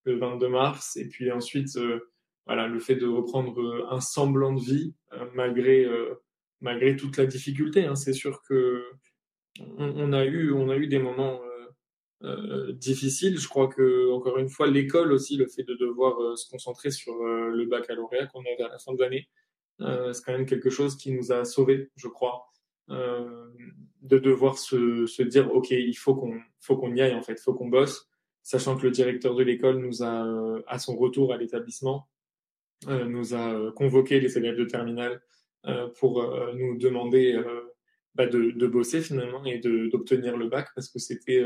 le 22 mars, et puis ensuite, voilà, le fait de reprendre un semblant de vie malgré malgré toute la difficulté. Hein. C'est sûr que on, on, a eu on a eu des moments euh, difficile. Je crois que encore une fois, l'école aussi, le fait de devoir euh, se concentrer sur euh, le baccalauréat qu'on a à la fin de l'année, c'est quand même quelque chose qui nous a sauvés, je crois, de devoir se, se, dire ok, il faut qu'on faut qu'on y aille en fait, faut qu'on bosse, sachant que le directeur de l'école nous a à son retour à l'établissement nous a convoqué les élèves de terminale pour nous demander bah, de, de, bosser finalement et d'obtenir le bac parce que c'était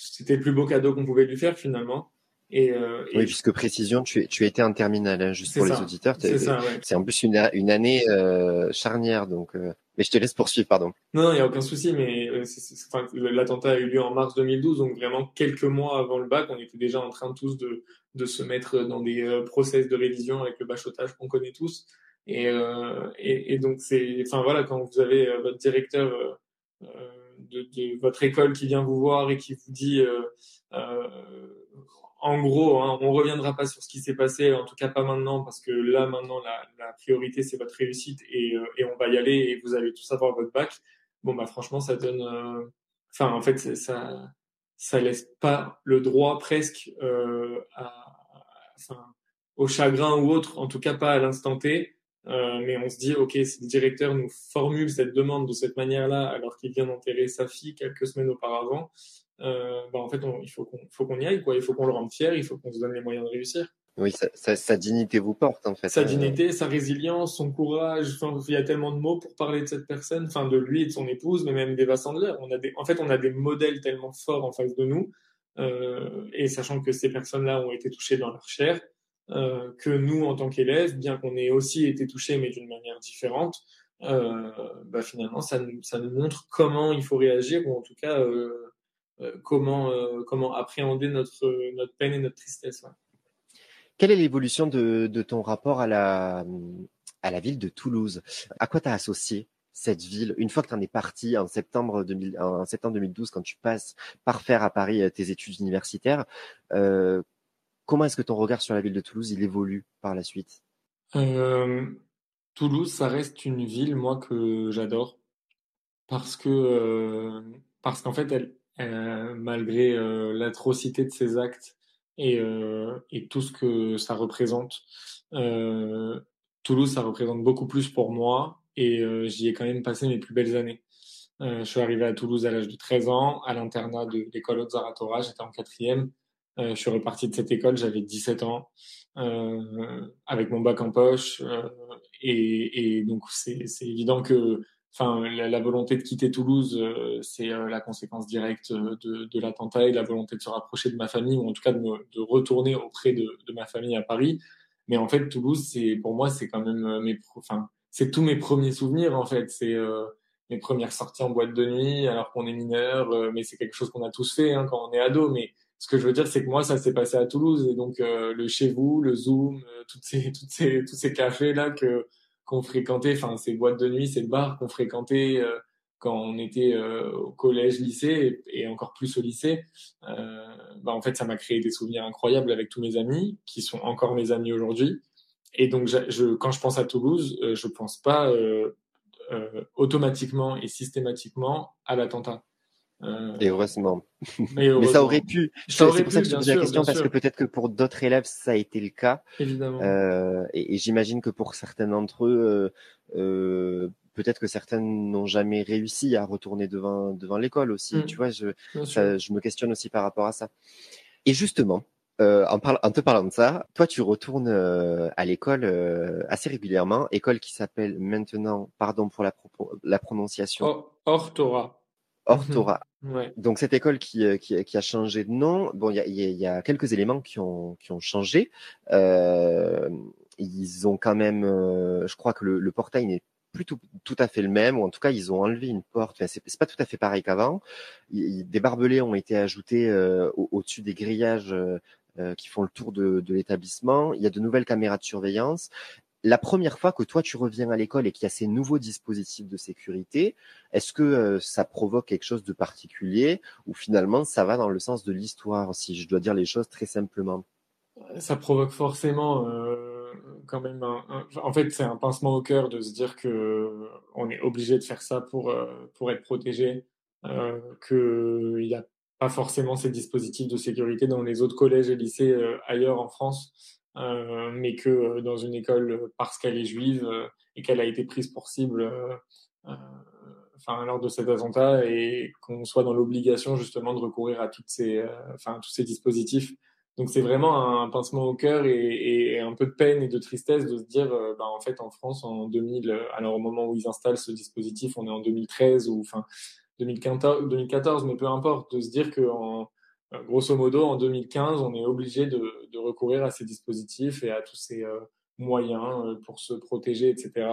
c'était le plus beau cadeau qu'on pouvait lui faire finalement. Et, euh, oui, puisque précision, tu, tu étais en terminale, hein, juste pour les auditeurs. C'est en plus une, une année euh, charnière, donc. Euh, mais je te laisse poursuivre, pardon. Non, il n'y a aucun souci, mais euh, l'attentat a eu lieu en mars 2012, donc vraiment quelques mois avant le bac, on était déjà en train tous de, de se mettre dans des euh, process de révision avec le bachotage qu'on connaît tous. Et, et, et, donc c'est, enfin voilà, quand vous avez votre directeur de, de, votre école qui vient vous voir et qui vous dit euh, euh, en gros, hein, on reviendra pas sur ce qui s'est passé, en tout cas pas maintenant, parce que là maintenant la, la priorité c'est votre réussite et, euh, on va y aller et vous allez tous avoir votre bac. Bon bah franchement ça donne, enfin en fait ça ça laisse pas le droit presque au chagrin ou autre, en tout cas pas à l'instant T. Euh, mais on se dit, ok, si le directeur nous formule cette demande de cette manière-là, alors qu'il vient d'enterrer sa fille quelques semaines auparavant, euh, bah en fait, on, il faut qu'on y aille, quoi. Il faut qu'on le rende fier, il faut qu'on se donne les moyens de réussir. Oui, sa, sa, sa, dignité vous porte en fait. Sa dignité, sa résilience, son courage. Enfin, il y a tellement de mots pour parler de cette personne, enfin de lui et de son épouse, mais même d'Eva Sandler. On a des, en fait, on a des modèles tellement forts en face de nous, euh, et sachant que ces personnes-là ont été touchées dans leur chair, euh, que nous, en tant qu'élèves, bien qu'on ait aussi été touchés, mais d'une manière différente, euh, bah, finalement, ça nous, montre comment il faut réagir, ou en tout cas, euh, comment, appréhender notre, peine et notre tristesse. Quelle est l'évolution de, ton rapport à la, ville de Toulouse? À quoi tu as associé cette ville, une fois que tu en es parti en septembre, 2000, en septembre 2012, quand tu passes par faire à Paris tes études universitaires, Comment est-ce que ton regard sur la ville de Toulouse, il évolue par la suite? Euh, Toulouse, ça reste une ville, moi, que j'adore. Parce que, euh, parce qu'en fait, elle, euh, malgré euh, l'atrocité de ses actes et, et tout ce que ça représente, Toulouse, ça représente beaucoup plus pour moi et j'y ai quand même passé mes plus belles années. je suis arrivé à Toulouse à l'âge de 13 ans, à l'internat de l'école Haute Zaratora, j'étais en quatrième. Euh, je suis reparti de cette école, j'avais 17 ans, euh, avec mon bac en poche. Euh, et, et, donc, c'est évident que enfin, la, volonté de quitter Toulouse, euh, c'est euh, la conséquence directe de, de l'attentat et la volonté de se rapprocher de ma famille, ou en tout cas de, me, de retourner auprès de, de, ma famille à Paris. Mais en fait, Toulouse, pour moi, c'est quand même mes, enfin, c'est tous mes premiers souvenirs en fait. C'est mes premières sorties en boîte de nuit alors qu'on est mineur, mais c'est quelque chose qu'on a tous fait hein, quand on est ado. Mais ce que je veux dire, c'est que moi, ça s'est passé à Toulouse et donc euh, le chez vous, le Zoom, euh, toutes ces, *laughs* toutes ces, tous ces cafés là que qu'on fréquentait, enfin ces boîtes de nuit, ces bars qu'on fréquentait euh, quand on était au collège, lycée et, encore plus au lycée. bah en fait, ça m'a créé des souvenirs incroyables avec tous mes amis qui sont encore mes amis aujourd'hui. Et donc, je, quand je pense à Toulouse, je pense pas automatiquement et systématiquement à l'attentat Euh, et heureusement. Mais, *laughs* ça aurait pu. C'est pour ça que je te pose la question parce que peut-être que pour d'autres élèves ça a été le cas. Évidemment. Euh, et, et j'imagine que pour certains d'entre eux, euh, euh peut-être que certains n'ont jamais réussi à retourner devant devant l'école aussi. Mm. Tu vois, je je me questionne aussi par rapport à ça. Et justement, euh, en, en te parlant de ça, toi, tu retournes euh, à l'école euh, assez régulièrement, école qui s'appelle maintenant, pardon pour la, la prononciation. Orthora. ouais. Donc cette école qui, euh, qui, qui, a changé de nom, bon, il y a, y a, quelques éléments qui ont, qui ont changé. Euh, ils ont quand même, je crois que le, le portail n'est plus tout, à fait le même, ou en tout cas ils ont enlevé une porte. Enfin, c'est pas tout à fait pareil qu'avant. Des barbelés ont été ajoutés au-dessus des grillages euh, qui font le tour de, de l'établissement. Il y a de nouvelles caméras de surveillance. La première fois que toi tu reviens à l'école et qu'il y a ces nouveaux dispositifs de sécurité, est-ce que euh, ça provoque quelque chose de particulier ou finalement ça va dans le sens de l'histoire, si je dois dire les choses très simplement? Ça provoque forcément euh, quand même en fait c'est un pincement au cœur de se dire que on est obligé de faire ça pour euh, pour être protégé, euh, qu'il y a pas forcément ces dispositifs de sécurité dans les autres collèges et lycées euh, ailleurs en France, euh, mais que euh, dans une école, parce qu'elle est juive et qu'elle a été prise pour cible enfin, lors de cet attentat et qu'on soit dans l'obligation justement de recourir à toutes ces, enfin, tous ces dispositifs. Donc c'est vraiment un pincement au cœur et, et, un peu de peine et de tristesse de se dire, bah, en fait en France en 2000, alors au moment où ils installent ce dispositif, on est en 2013 ou enfin 2014, 2014, mais peu importe, de se dire que en, euh, grosso modo, en 2015, on est obligé de, de, recourir à ces dispositifs et à tous ces euh, moyens euh, pour se protéger, etc.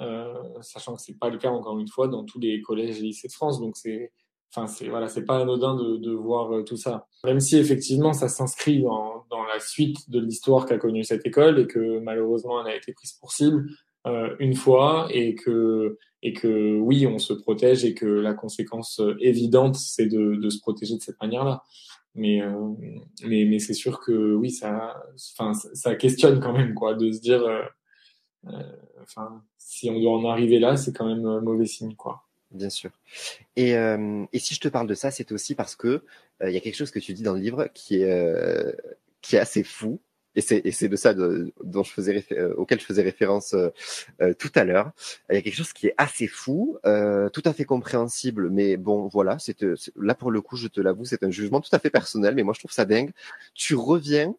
Euh, sachant que c'est pas le cas encore une fois dans tous les collèges et lycées de France, donc c'est Enfin, c'est voilà, c'est pas anodin de, de voir tout ça. Même si effectivement ça s'inscrit dans, dans la suite de l'histoire qu'a connue cette école et que malheureusement elle a été prise pour cible, euh, une fois et que et que oui, on se protège et que la conséquence euh, évidente, c'est de, de, se protéger de cette manière-là. Mais, euh, mais, mais c'est sûr que oui, ça, enfin, ça questionne quand même, quoi, de se dire, euh, euh enfin, si on doit en arriver là, c'est quand même mauvais signe, quoi. Bien sûr. Et, euh, et si je te parle de ça, c'est aussi parce que il y a quelque chose que tu dis dans le livre qui est qui est assez fou et c'est de ça de, dont je faisais euh, auquel je faisais référence euh, euh, tout à l'heure. Il y a quelque chose qui est assez fou, tout à fait compréhensible, mais bon voilà, c'est là pour le coup, je te l'avoue, c'est un jugement tout à fait personnel, mais moi je trouve ça dingue. Tu reviens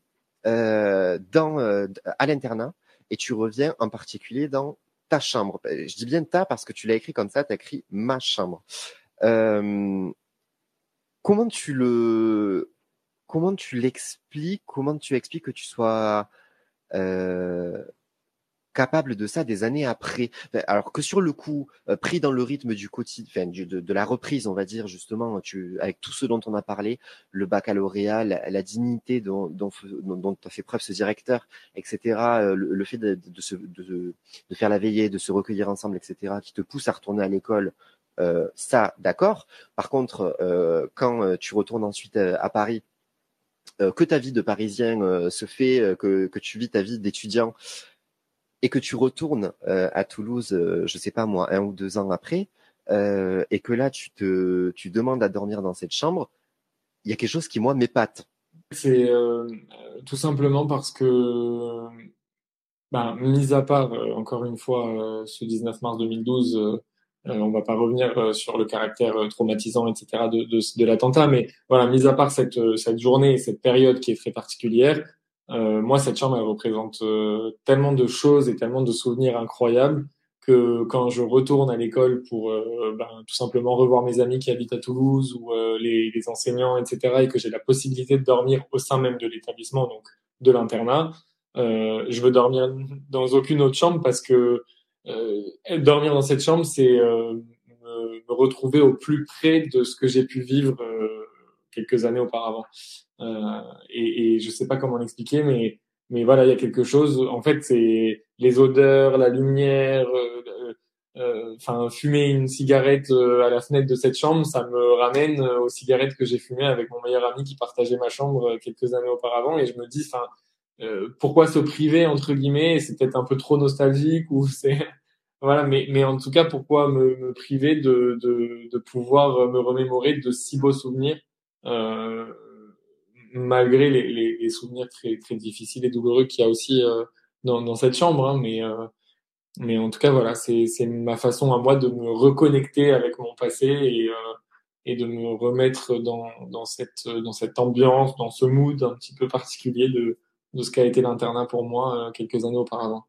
dans à l'internat et tu reviens en particulier dans ta chambre. Je dis bien ta parce que tu l'as écrit comme ça, tu as écrit ma chambre. comment tu le comment tu l'expliques Comment tu expliques que tu sois euh, capable de ça des années après? Alors que sur le coup, euh, pris dans le rythme du quotidien, de, la reprise, on va dire justement, avec tout ce dont on a parlé, le baccalauréat, la, dignité dont, dont, dont, a fait preuve ce directeur, etc., euh, le, fait de, faire la veillée, de se recueillir ensemble, etc., qui te pousse à retourner à l'école, ça, d'accord. Par contre, quand tu retournes ensuite à Paris, que ta vie de Parisien euh, se fait, euh, que, que tu vis ta vie d'étudiant et que tu retournes à Toulouse, je sais pas moi, un ou deux ans après, et que là tu te tu demandes à dormir dans cette chambre, il y a quelque chose qui moi m'épate. C'est tout simplement parce que, ben, mis à part encore une fois ce 19 mars 2012 euh, on va pas revenir euh, sur le caractère euh, traumatisant, etc. de, de, de l'attentat, mais voilà, mis à part cette, cette journée, cette période qui est très particulière, euh, moi, cette chambre, elle représente tellement de choses et tellement de souvenirs incroyables que quand je retourne à l'école pour ben, tout simplement revoir mes amis qui habitent à Toulouse ou les, les, enseignants, etc., et que j'ai la possibilité de dormir au sein même de l'établissement, donc de l'internat, je veux dormir dans aucune autre chambre parce que euh, dormir dans cette chambre, c'est euh, me, me, retrouver au plus près de ce que j'ai pu vivre euh, quelques années auparavant. Euh, et, et je sais pas comment l'expliquer, mais mais voilà, il y a quelque chose. En fait, c'est les odeurs, la lumière. Enfin, fumer une cigarette à la fenêtre de cette chambre, ça me ramène aux cigarettes que j'ai fumées avec mon meilleur ami qui partageait ma chambre quelques années auparavant. Et je me dis, enfin, euh, pourquoi se priver entre guillemets C'est peut-être un peu trop nostalgique ou c'est *laughs* voilà, mais, mais en tout cas, pourquoi me, me priver de, de, de, pouvoir me remémorer de si beaux souvenirs, euh, malgré les, les, les, souvenirs très, très difficiles et douloureux qu'il y a aussi euh, dans, dans cette chambre. Hein, mais, euh, mais en tout cas, voilà, c'est ma façon à moi de me reconnecter avec mon passé et, euh, et de me remettre dans, dans, cette, dans cette ambiance, dans ce mood un petit peu particulier de, de ce qu'a été l'internat pour moi quelques années auparavant.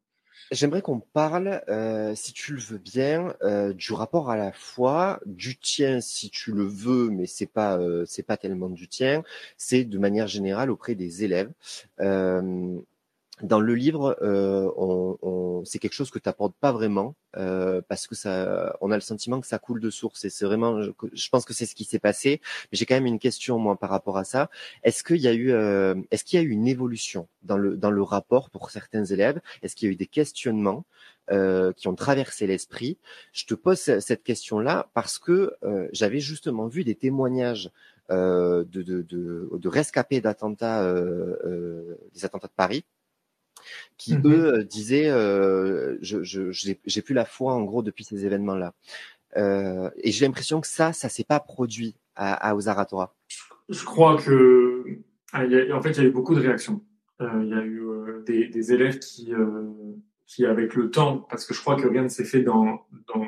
J'aimerais qu'on parle, euh, si tu le veux bien, euh, du rapport à la foi, du tien si tu le veux, mais c'est pas euh, c'est pas tellement du tien. C'est de manière générale auprès des élèves. Dans le livre, euh, on, on, c'est quelque chose que tu n'apportes pas vraiment euh, parce que ça, on a le sentiment que ça coule de source et c'est vraiment, je, je, pense que c'est ce qui s'est passé. Mais j'ai quand même une question moi par rapport à ça. Est-ce qu'il y a eu, euh, est-ce qu'il y a eu une évolution dans le dans le rapport pour certains élèves? Est-ce qu'il y a eu des questionnements euh, qui ont traversé l'esprit? Je te pose cette question-là parce que euh, j'avais justement vu des témoignages euh, de, de, de, de rescapés d'attentats, des attentats de Paris qui mmh eux euh, disaient euh, je j'ai plus la foi en gros depuis ces événements là euh, et j'ai l'impression que ça ça s'est pas produit à, à. Je crois que ah, en fait il y a eu beaucoup de réactions. il y a eu des, des, élèves qui qui avec le temps parce que je crois que rien ne s'est fait dans dans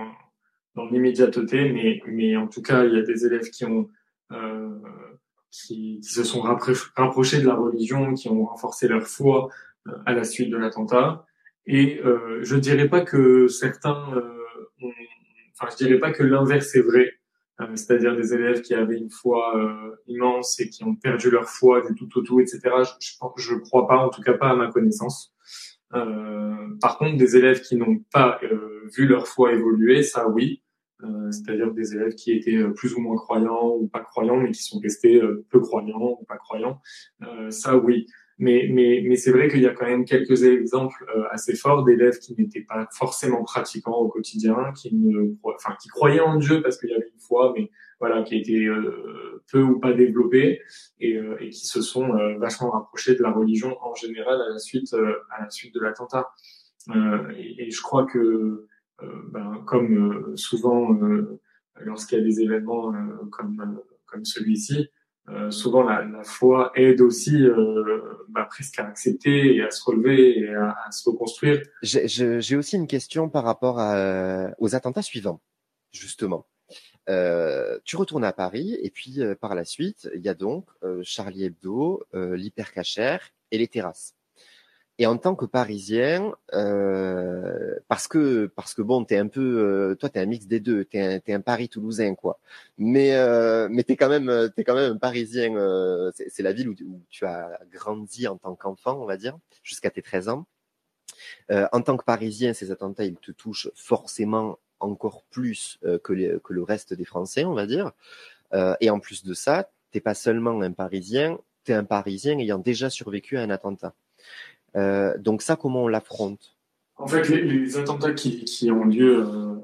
dans l'immédiateté mais mais en tout cas il y a des élèves qui ont qui, qui, se sont rapprochés de la religion, qui ont renforcé leur foi, à la suite de l'attentat. Et euh, je dirais pas que certains, euh, enfin je dirais pas que l'inverse est vrai, euh, c'est-à-dire des élèves qui avaient une foi euh, immense et qui ont perdu leur foi du tout au tout, etc. Je, je, crois pas, en tout cas pas à ma connaissance. Euh, par contre, des élèves qui n'ont pas vu leur foi évoluer, ça oui, c'est-à-dire des élèves qui étaient plus ou moins croyants ou pas croyants, mais qui sont restés peu croyants ou pas croyants, ça oui. Mais, mais, mais c'est vrai qu'il y a quand même quelques exemples euh, assez forts d'élèves qui n'étaient pas forcément pratiquants au quotidien, qui ne, enfin, qui croyaient en Dieu parce qu'il y avait une foi, mais voilà, qui étaient euh, peu ou pas développés et, euh, et qui se sont vachement rapprochés de la religion en général à la suite, à la suite de l'attentat. Et, et, je crois que, ben, comme souvent lorsqu'il y a des événements comme, comme celui-ci, euh, souvent la, foi aide aussi euh, bah, presque à accepter et à se relever et à, se reconstruire. J'ai aussi une question par rapport aux attentats suivants, justement. Euh, tu retournes à Paris et puis euh, par la suite, il y a donc Charlie Hebdo, l'hypercachère et les terrasses. Et en tant que Parisien, euh, parce que parce que bon, t'es un peu, euh, toi, t'es un mix des deux, t'es un, es un Paris toulousain, quoi. Mais euh, mais t'es quand même t'es quand même un Parisien. Euh, c'est la ville où, où, tu as grandi en tant qu'enfant, on va dire, jusqu'à tes 13 ans. Euh, en tant que Parisien, ces attentats, ils te touchent forcément encore plus euh, que, les, que le reste des Français, on va dire. et en plus de ça, t'es pas seulement un Parisien, t'es un Parisien ayant déjà survécu à un attentat. Euh, donc ça, comment on l'affronte? En fait, les, les, attentats qui, qui ont lieu euh,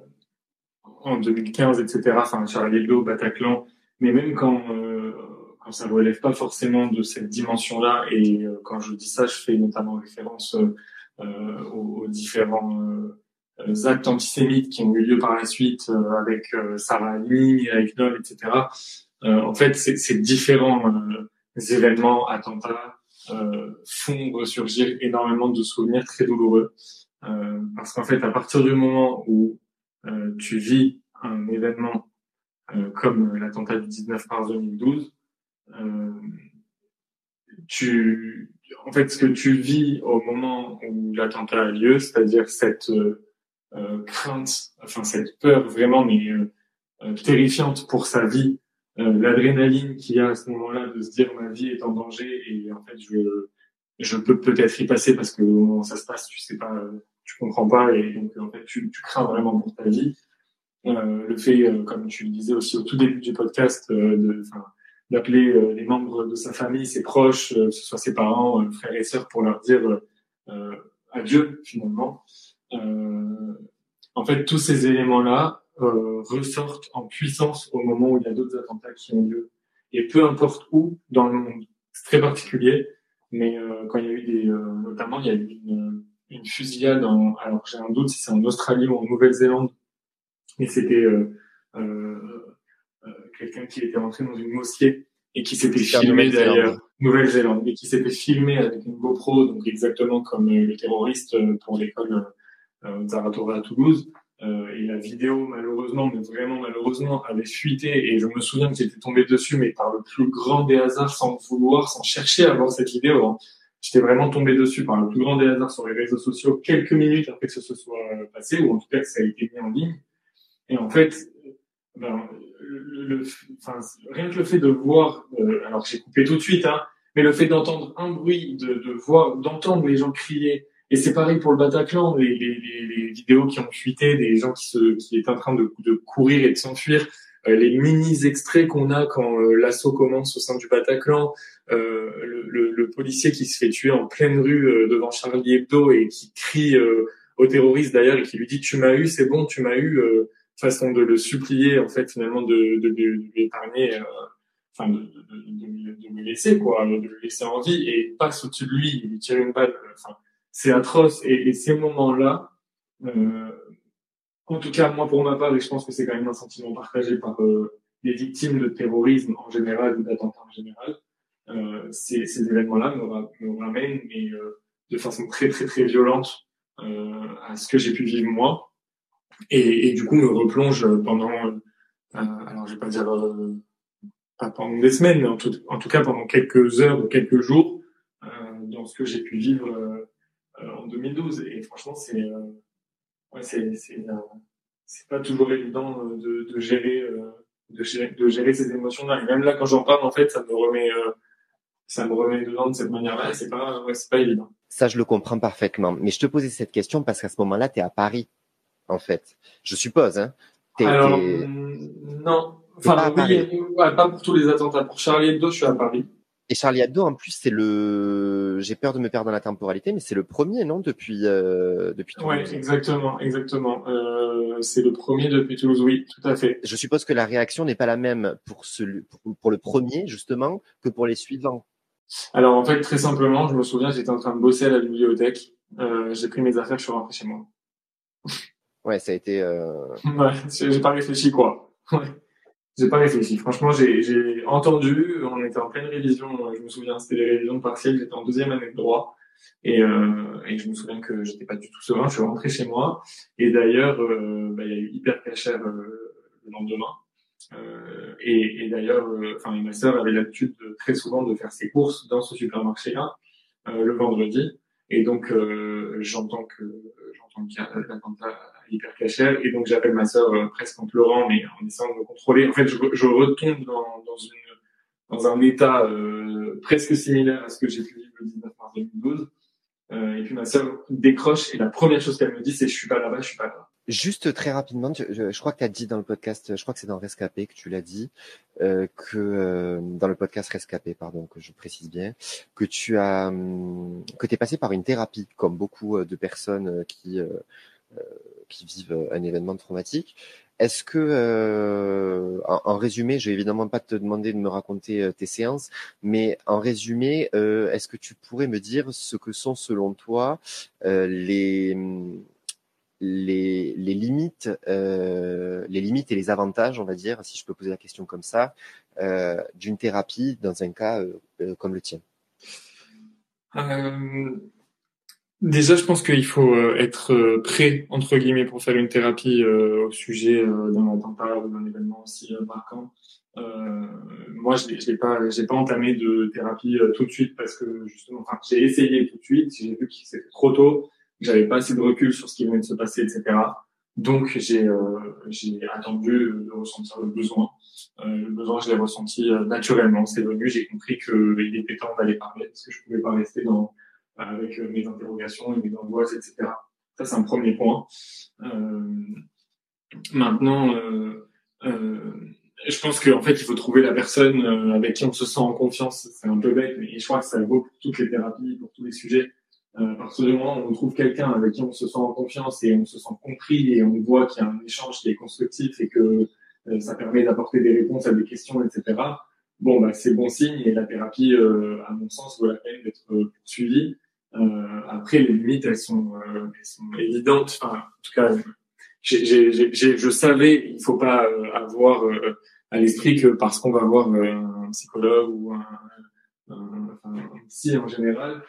en 2015, etc., enfin Charlie Hebdo, Bataclan, mais même quand, euh, quand ça ne relève pas forcément de cette dimension-là, et euh, quand je dis ça, je fais notamment référence euh, aux, aux, différents actes antisémites qui ont eu lieu par la suite avec Sarah Halimi, Nol, etc. en fait, c'est différents événements, attentats, font ressurgir énormément de souvenirs très douloureux. Euh, parce qu'en fait, à partir du moment où euh, tu vis un événement comme l'attentat du 19 mars 2012, tu, en fait, ce que tu vis au moment où l'attentat a lieu, c'est-à-dire cette euh, crainte, enfin cette peur vraiment mais euh, terrifiante pour sa vie euh, l'adrénaline qu'il y a à ce moment-là de se dire ma vie est en danger et en fait je je peux peut-être y passer parce que moment ça se passe tu sais pas tu comprends pas et donc en fait tu, tu crains vraiment pour ta vie. Euh, le fait euh, comme tu le disais aussi au tout début du podcast euh, d'appeler euh, les membres de sa famille ses proches que ce soit ses parents frères et sœurs pour leur dire adieu finalement. En fait tous ces éléments là euh, ressortent en puissance au moment où il y a d'autres attentats qui ont lieu. Et peu importe où dans le monde, c'est très particulier, mais euh, quand il y a eu des, euh, notamment il y a eu une, une fusillade en, alors j'ai un doute si c'est en Australie ou en Nouvelle-Zélande, mais c'était euh, euh, euh, quelqu'un qui était rentré dans une mosquée et qui s'était filmé d'ailleurs Nouvelle-Zélande et qui s'était filmé avec une GoPro, donc exactement comme le terroriste pour l'école euh, Zaratora à Toulouse. Euh, et la vidéo, malheureusement, mais vraiment malheureusement, avait fuité. Et je me souviens que j'étais tombé dessus, mais par le plus grand des hasards, sans vouloir, sans chercher à voir cette vidéo. Hein. J'étais vraiment tombé dessus par le plus grand des hasards sur les réseaux sociaux quelques minutes après que ce se soit passé, ou en tout cas que ça a été mis en ligne. Et en fait, ben, le, enfin, rien que le fait de voir, euh, alors j'ai coupé tout de suite, hein, mais le fait d'entendre un bruit, de, de voir, d'entendre les gens crier, et c'est pareil pour le Bataclan, les, les, les, vidéos qui ont fuité, des gens qui, se, qui étaient en train de, de courir et de s'enfuir, euh, les mini extraits qu'on a quand euh, l'assaut commence au sein du Bataclan, euh, le, le, le, policier qui se fait tuer en pleine rue euh, devant Charlie Hebdo et qui crie au terroriste d'ailleurs et qui lui dit tu m'as eu, c'est bon, tu m'as eu, façon de le supplier en fait finalement de, de, de, lui épargner, enfin de, de, de, me laisser quoi, de le laisser en vie. Et passe au-dessus de lui, il lui tire une balle, enfin c'est atroce. Et, et, ces moments-là, euh, en tout cas moi pour ma part, et je pense que c'est quand même un sentiment partagé par euh, les victimes de terrorisme en général ou d'attentats en général, euh, ces, ces événements-là me, ramènent, mais euh, de façon très très très violente euh, à ce que j'ai pu vivre moi, et, et, du coup me replonge pendant, euh, alors je vais pas dire pas pendant des semaines, mais en tout, en tout cas pendant quelques heures ou quelques jours, dans ce que j'ai pu vivre en 2012. Et franchement, c'est euh, ouais, c'est c'est euh, c'est pas toujours évident de, de gérer de gérer, de gérer ces émotions-là. Et même là, quand j'en parle, en fait, ça me remet, ça me remet dedans de cette manière-là. C'est pas, ouais, c'est pas évident. Ça, je le comprends parfaitement. Mais je te posais cette question parce qu'à ce moment-là, tu es à Paris, en fait. Je suppose, hein. Alors, non. Enfin, oui, pas pour tous les attentats. Pour Charlie Hebdo, je suis à Paris. Et Charlie Hebdo, en plus, c'est le. J'ai peur de me perdre dans la temporalité, mais c'est le premier, non, depuis euh, depuis Toulouse. Ouais, exactement, exactement. Euh, c'est le premier depuis Toulouse, oui, tout à fait. Je suppose que la réaction n'est pas la même pour ce pour le premier justement que pour les suivants. Alors en fait, très simplement, je me souviens, j'étais en train de bosser à la bibliothèque. Euh, j'ai pris mes affaires, je suis rentré chez moi. Ouais, ça a été. Euh... *laughs* ouais, j'ai pas réfléchi quoi. Ouais. J'ai pas réfléchi. Franchement, j'ai entendu. On était en pleine révision. Je me souviens, c'était les révisions partielles. J'étais en deuxième année de droit. Et, euh, et je me souviens que j'étais pas du tout serein. Je suis rentré chez moi. Et d'ailleurs, euh, bah, il y a eu hyper cachère euh, le lendemain. Euh, et, et d'ailleurs, euh, enfin, ma sœur avait l'habitude très souvent de faire ses courses dans ce supermarché-là euh, le vendredi. Et donc, j'entends que j'entends qu'il y a l'attentat hyper cachère. Et donc, j'appelle ma sœur euh, presque en pleurant, mais en essayant de me contrôler. En fait, je, je retombe dans, dans, une, dans un état euh, presque similaire à ce que j'ai vivre le 19 mars 2012. Euh, et puis ma sœur décroche et la première chose qu'elle me dit, c'est je suis pas là-bas, je suis pas là. Juste très rapidement, je, crois que tu as dit dans le podcast, je crois que c'est dans Rescapé que tu l'as dit, euh, que euh, dans le podcast Rescapé, pardon, que je précise bien, que tu as, hum, que tu es passé par une thérapie, comme beaucoup euh, de personnes qui qui vivent un événement traumatique. Est-ce que, euh, en, résumé, je vais évidemment pas te demander de me raconter euh, tes séances, mais en résumé, euh, est-ce que tu pourrais me dire ce que sont selon toi les, les, limites, les limites et les avantages, on va dire, si je peux poser la question comme ça, d'une thérapie dans un cas comme le tien Déjà, je pense qu'il faut euh, être euh, prêt, entre guillemets, pour faire une thérapie euh, au sujet d'un attentat ou d'un événement aussi marquant. Euh, moi, je n'ai pas, j'ai pas entamé de thérapie tout de suite parce que justement, enfin, j'ai essayé tout de suite. J'ai vu que c'était trop tôt, j'avais pas assez de recul sur ce qui venait de se passer, etc. Donc, j'ai j'ai attendu de ressentir le besoin. le besoin, je l'ai ressenti naturellement. C'est venu. J'ai compris qu'il était temps d'aller parler parce que je pouvais pas rester dans avec euh, mes interrogations et mes angoisses, etc. Ça, c'est un premier point. Euh, maintenant, euh, euh, je pense qu'en fait, il faut trouver la personne euh, avec qui on se sent en confiance. C'est un peu bête, mais je crois que ça vaut pour toutes les thérapies, pour tous les sujets. Euh, à partir du moment où on trouve quelqu'un avec qui on se sent en confiance et on se sent compris et on voit qu'il y a un échange qui est constructif et que ça permet d'apporter des réponses à des questions, etc. Bon, bah, c'est bon signe et la thérapie, à mon sens, vaut la peine d'être poursuivie. Euh, après, les limites, elles sont, euh, elles sont évidentes. Enfin, en tout cas, j'ai, j'ai, j'ai, je savais, il faut pas euh, avoir euh, à l'esprit que parce qu'on va voir un psychologue ou un, un, un psy en général,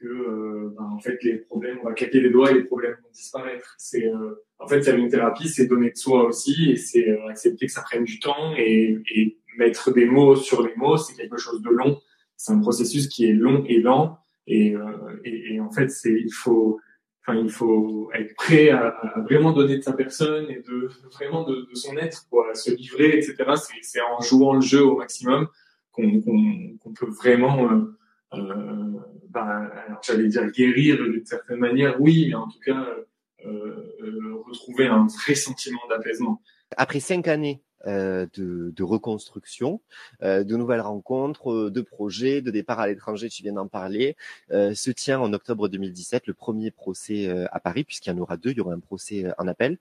que ben, en fait les problèmes, on va claquer les doigts et les problèmes vont disparaître. C'est en fait, faire une thérapie, c'est donner de soi aussi et c'est accepter que ça prenne du temps et, et mettre des mots sur les mots, c'est quelque chose de long. C'est un processus qui est long et lent et, euh, et, et, en fait, c'est il faut, enfin, il faut être prêt à, à, vraiment donner de sa personne et de vraiment de, de son être, quoi, se livrer, etc. C'est en jouant le jeu au maximum qu'on qu'on peut vraiment, euh, euh, bah, j'allais dire guérir d'une certaine manière, oui, mais en tout cas euh, euh retrouver un vrai sentiment d'apaisement. Après cinq années euh, de, reconstruction, de nouvelles rencontres, de projets, de départ à l'étranger, tu viens d'en parler, se tient en octobre 2017 le premier procès à Paris, puisqu'il y en aura deux, il y aura un procès en appel.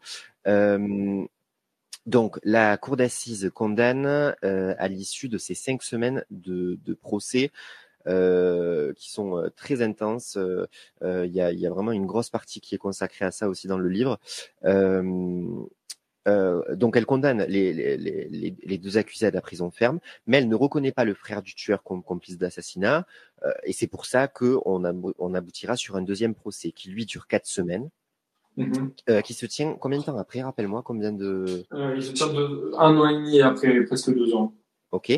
donc, la cour d'assises condamne à l'issue de ces cinq semaines de, procès qui sont très intenses. Il y, a, y, a, vraiment une grosse partie qui est consacrée à ça aussi dans le livre. Euh, euh, donc elle condamne les, les, les, les, deux accusés à la prison ferme, mais elle ne reconnaît pas le frère du tueur comme complice d'assassinat, euh, et c'est pour ça qu'on on aboutira sur un deuxième procès qui lui dure quatre semaines. Mm-hmm. euh, qui se tient combien de temps après Rappelle-moi combien de. Euh, il se tient de un an et demi après presque deux ans. Ok,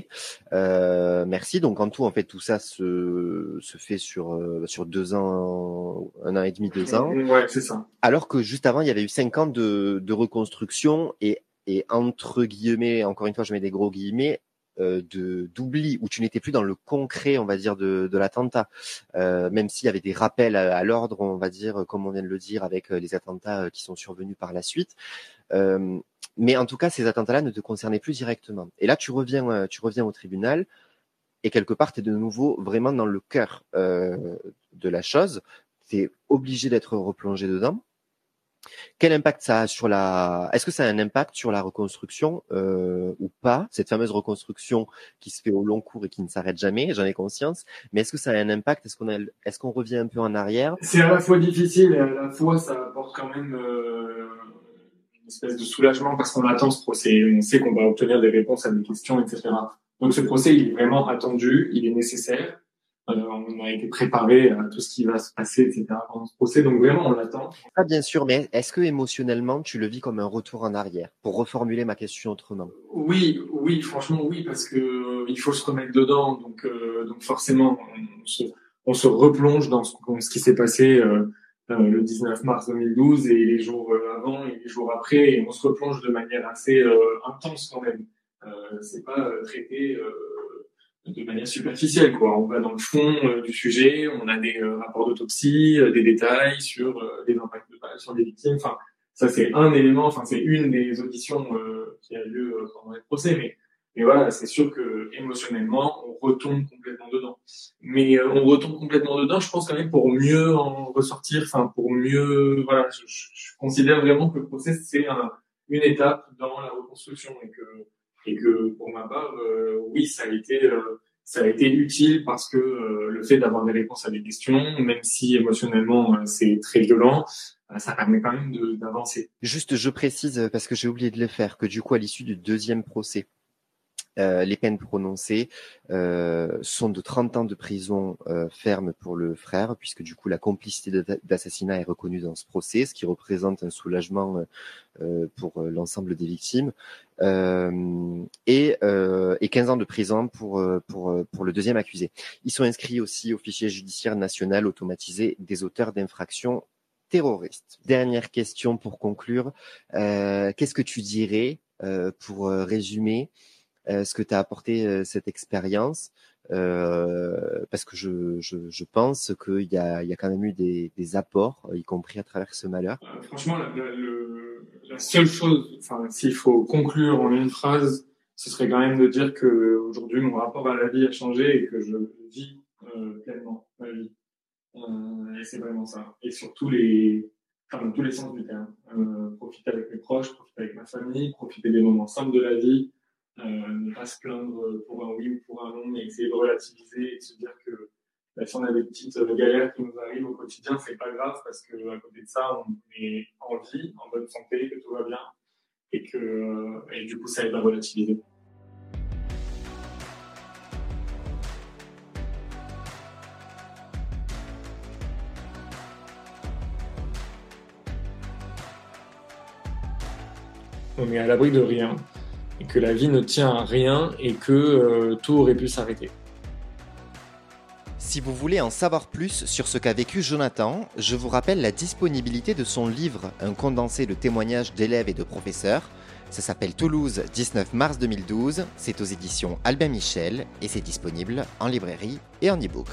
euh, merci. Donc en tout, en fait, tout ça se, se fait sur euh, sur deux ans, un an et demi, deux ans. Ouais, c'est ça. Alors que juste avant, il y avait eu cinq ans de, de reconstruction et et entre guillemets, encore une fois, je mets des gros guillemets, euh, de d'oubli où tu n'étais plus dans le concret, on va dire, de, de l'attentat, euh, même s'il y avait des rappels à, l'ordre, on va dire, comme on vient de le dire, avec euh, les attentats qui sont survenus par la suite. Mais en tout cas, ces attentats-là ne te concernaient plus directement. Et là, tu reviens, tu reviens au tribunal et quelque part, tu es de nouveau vraiment dans le cœur de la chose. Tu es obligé d'être replongé dedans. Quel impact ça a sur la Est-ce que ça a un impact sur la reconstruction euh, ou pas? Cette fameuse reconstruction qui se fait au long cours et qui ne s'arrête jamais, j'en ai conscience. Mais est-ce que ça a un impact? Est-ce qu'on a... est-ce qu'on revient un peu en arrière? C'est à la fois difficile et à la fois ça apporte quand même euh, espèce de soulagement parce qu'on attend ce procès. On sait qu'on va obtenir des réponses à des questions, etc. Donc ce procès, il est vraiment attendu, il est nécessaire. Euh, on a été préparé à tout ce qui va se passer, etc. pendant ce procès. Donc vraiment, on l'attend. Ah, bien sûr, mais est-ce que émotionnellement, tu le vis comme un retour en arrière? Pour reformuler ma question autrement. Oui, oui, franchement, oui, parce que euh, il faut se remettre dedans. Donc, euh, donc forcément, on se, on se, replonge dans ce, ce qui s'est passé euh, le 19 mars 2012 et les jours avant et les jours après, et on se replonge de manière assez intense quand même. c'est pas traité de manière superficielle. Quoi. On va dans le fond euh, du sujet, on a des euh, rapports d'autopsie, euh, des détails sur les impacts de balles sur les victimes. Enfin, ça c'est un élément, enfin c'est une des auditions qui a lieu pendant les procès, mais mais voilà, c'est sûr que émotionnellement, on retombe complètement dedans. Mais on retombe complètement dedans, je pense quand même pour mieux en ressortir, enfin pour mieux, voilà, je, je, considère vraiment que le procès c'est un, une étape dans la reconstruction et que et que pour ma part, euh, oui, ça a été euh, ça a été utile parce que euh, le fait d'avoir des réponses à des questions, même si émotionnellement c'est très violent, ça permet quand même d'avancer. Juste, je précise parce que j'ai oublié de le faire, que du coup, à l'issue du deuxième procès, euh, les peines prononcées euh, sont de 30 ans de prison euh, ferme pour le frère, puisque du coup la complicité d'assassinat est reconnue dans ce procès, ce qui représente un soulagement pour l'ensemble des victimes, et, et 15 ans de prison pour, pour, le deuxième accusé. Ils sont inscrits aussi au fichier judiciaire national automatisé des auteurs d'infractions terroristes. Dernière question pour conclure. Qu'est-ce que tu dirais pour résumer ce que tu as apporté euh, cette expérience euh, parce que je, je, je pense qu'il y a, il y a quand même eu des, des apports, y compris à travers ce malheur. franchement, la, le, la, seule chose, enfin, s'il faut conclure en une phrase, ce serait quand même de dire que aujourd'hui mon rapport à la vie a changé et que je vis euh, pleinement ma vie. Euh, et c'est vraiment ça. Et sur tous les, enfin, dans tous les sens du terme. Euh, profiter avec mes proches, profiter avec ma famille, profiter des moments simples de la vie, euh, ne pas se plaindre pour un oui ou pour un non, mais essayer de relativiser et de se dire que bah, si on a des petites euh, galères qui nous arrivent au quotidien, c'est pas grave parce que à côté de ça, on est en vie, en bonne santé, que tout va bien et que euh, et du coup, ça aide à relativiser. On est à l'abri de rien et que la vie ne tient à rien et que euh, tout aurait pu s'arrêter. Si vous voulez en savoir plus sur ce qu'a vécu Jonathan, je vous rappelle la disponibilité de son livre, un condensé de témoignages d'élèves et de professeurs. Ça s'appelle Toulouse, 19 mars 2012, c'est aux éditions Albin Michel et c'est disponible en librairie et en e-book.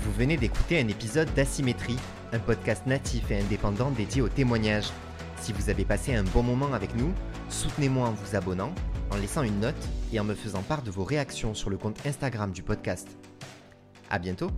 Vous venez d'écouter un épisode d'Asymétrie, un podcast natif et indépendant dédié aux témoignages. Si vous avez passé un bon moment avec nous, soutenez-moi en vous abonnant, en laissant une note et en me faisant part de vos réactions sur le compte Instagram du podcast. À bientôt!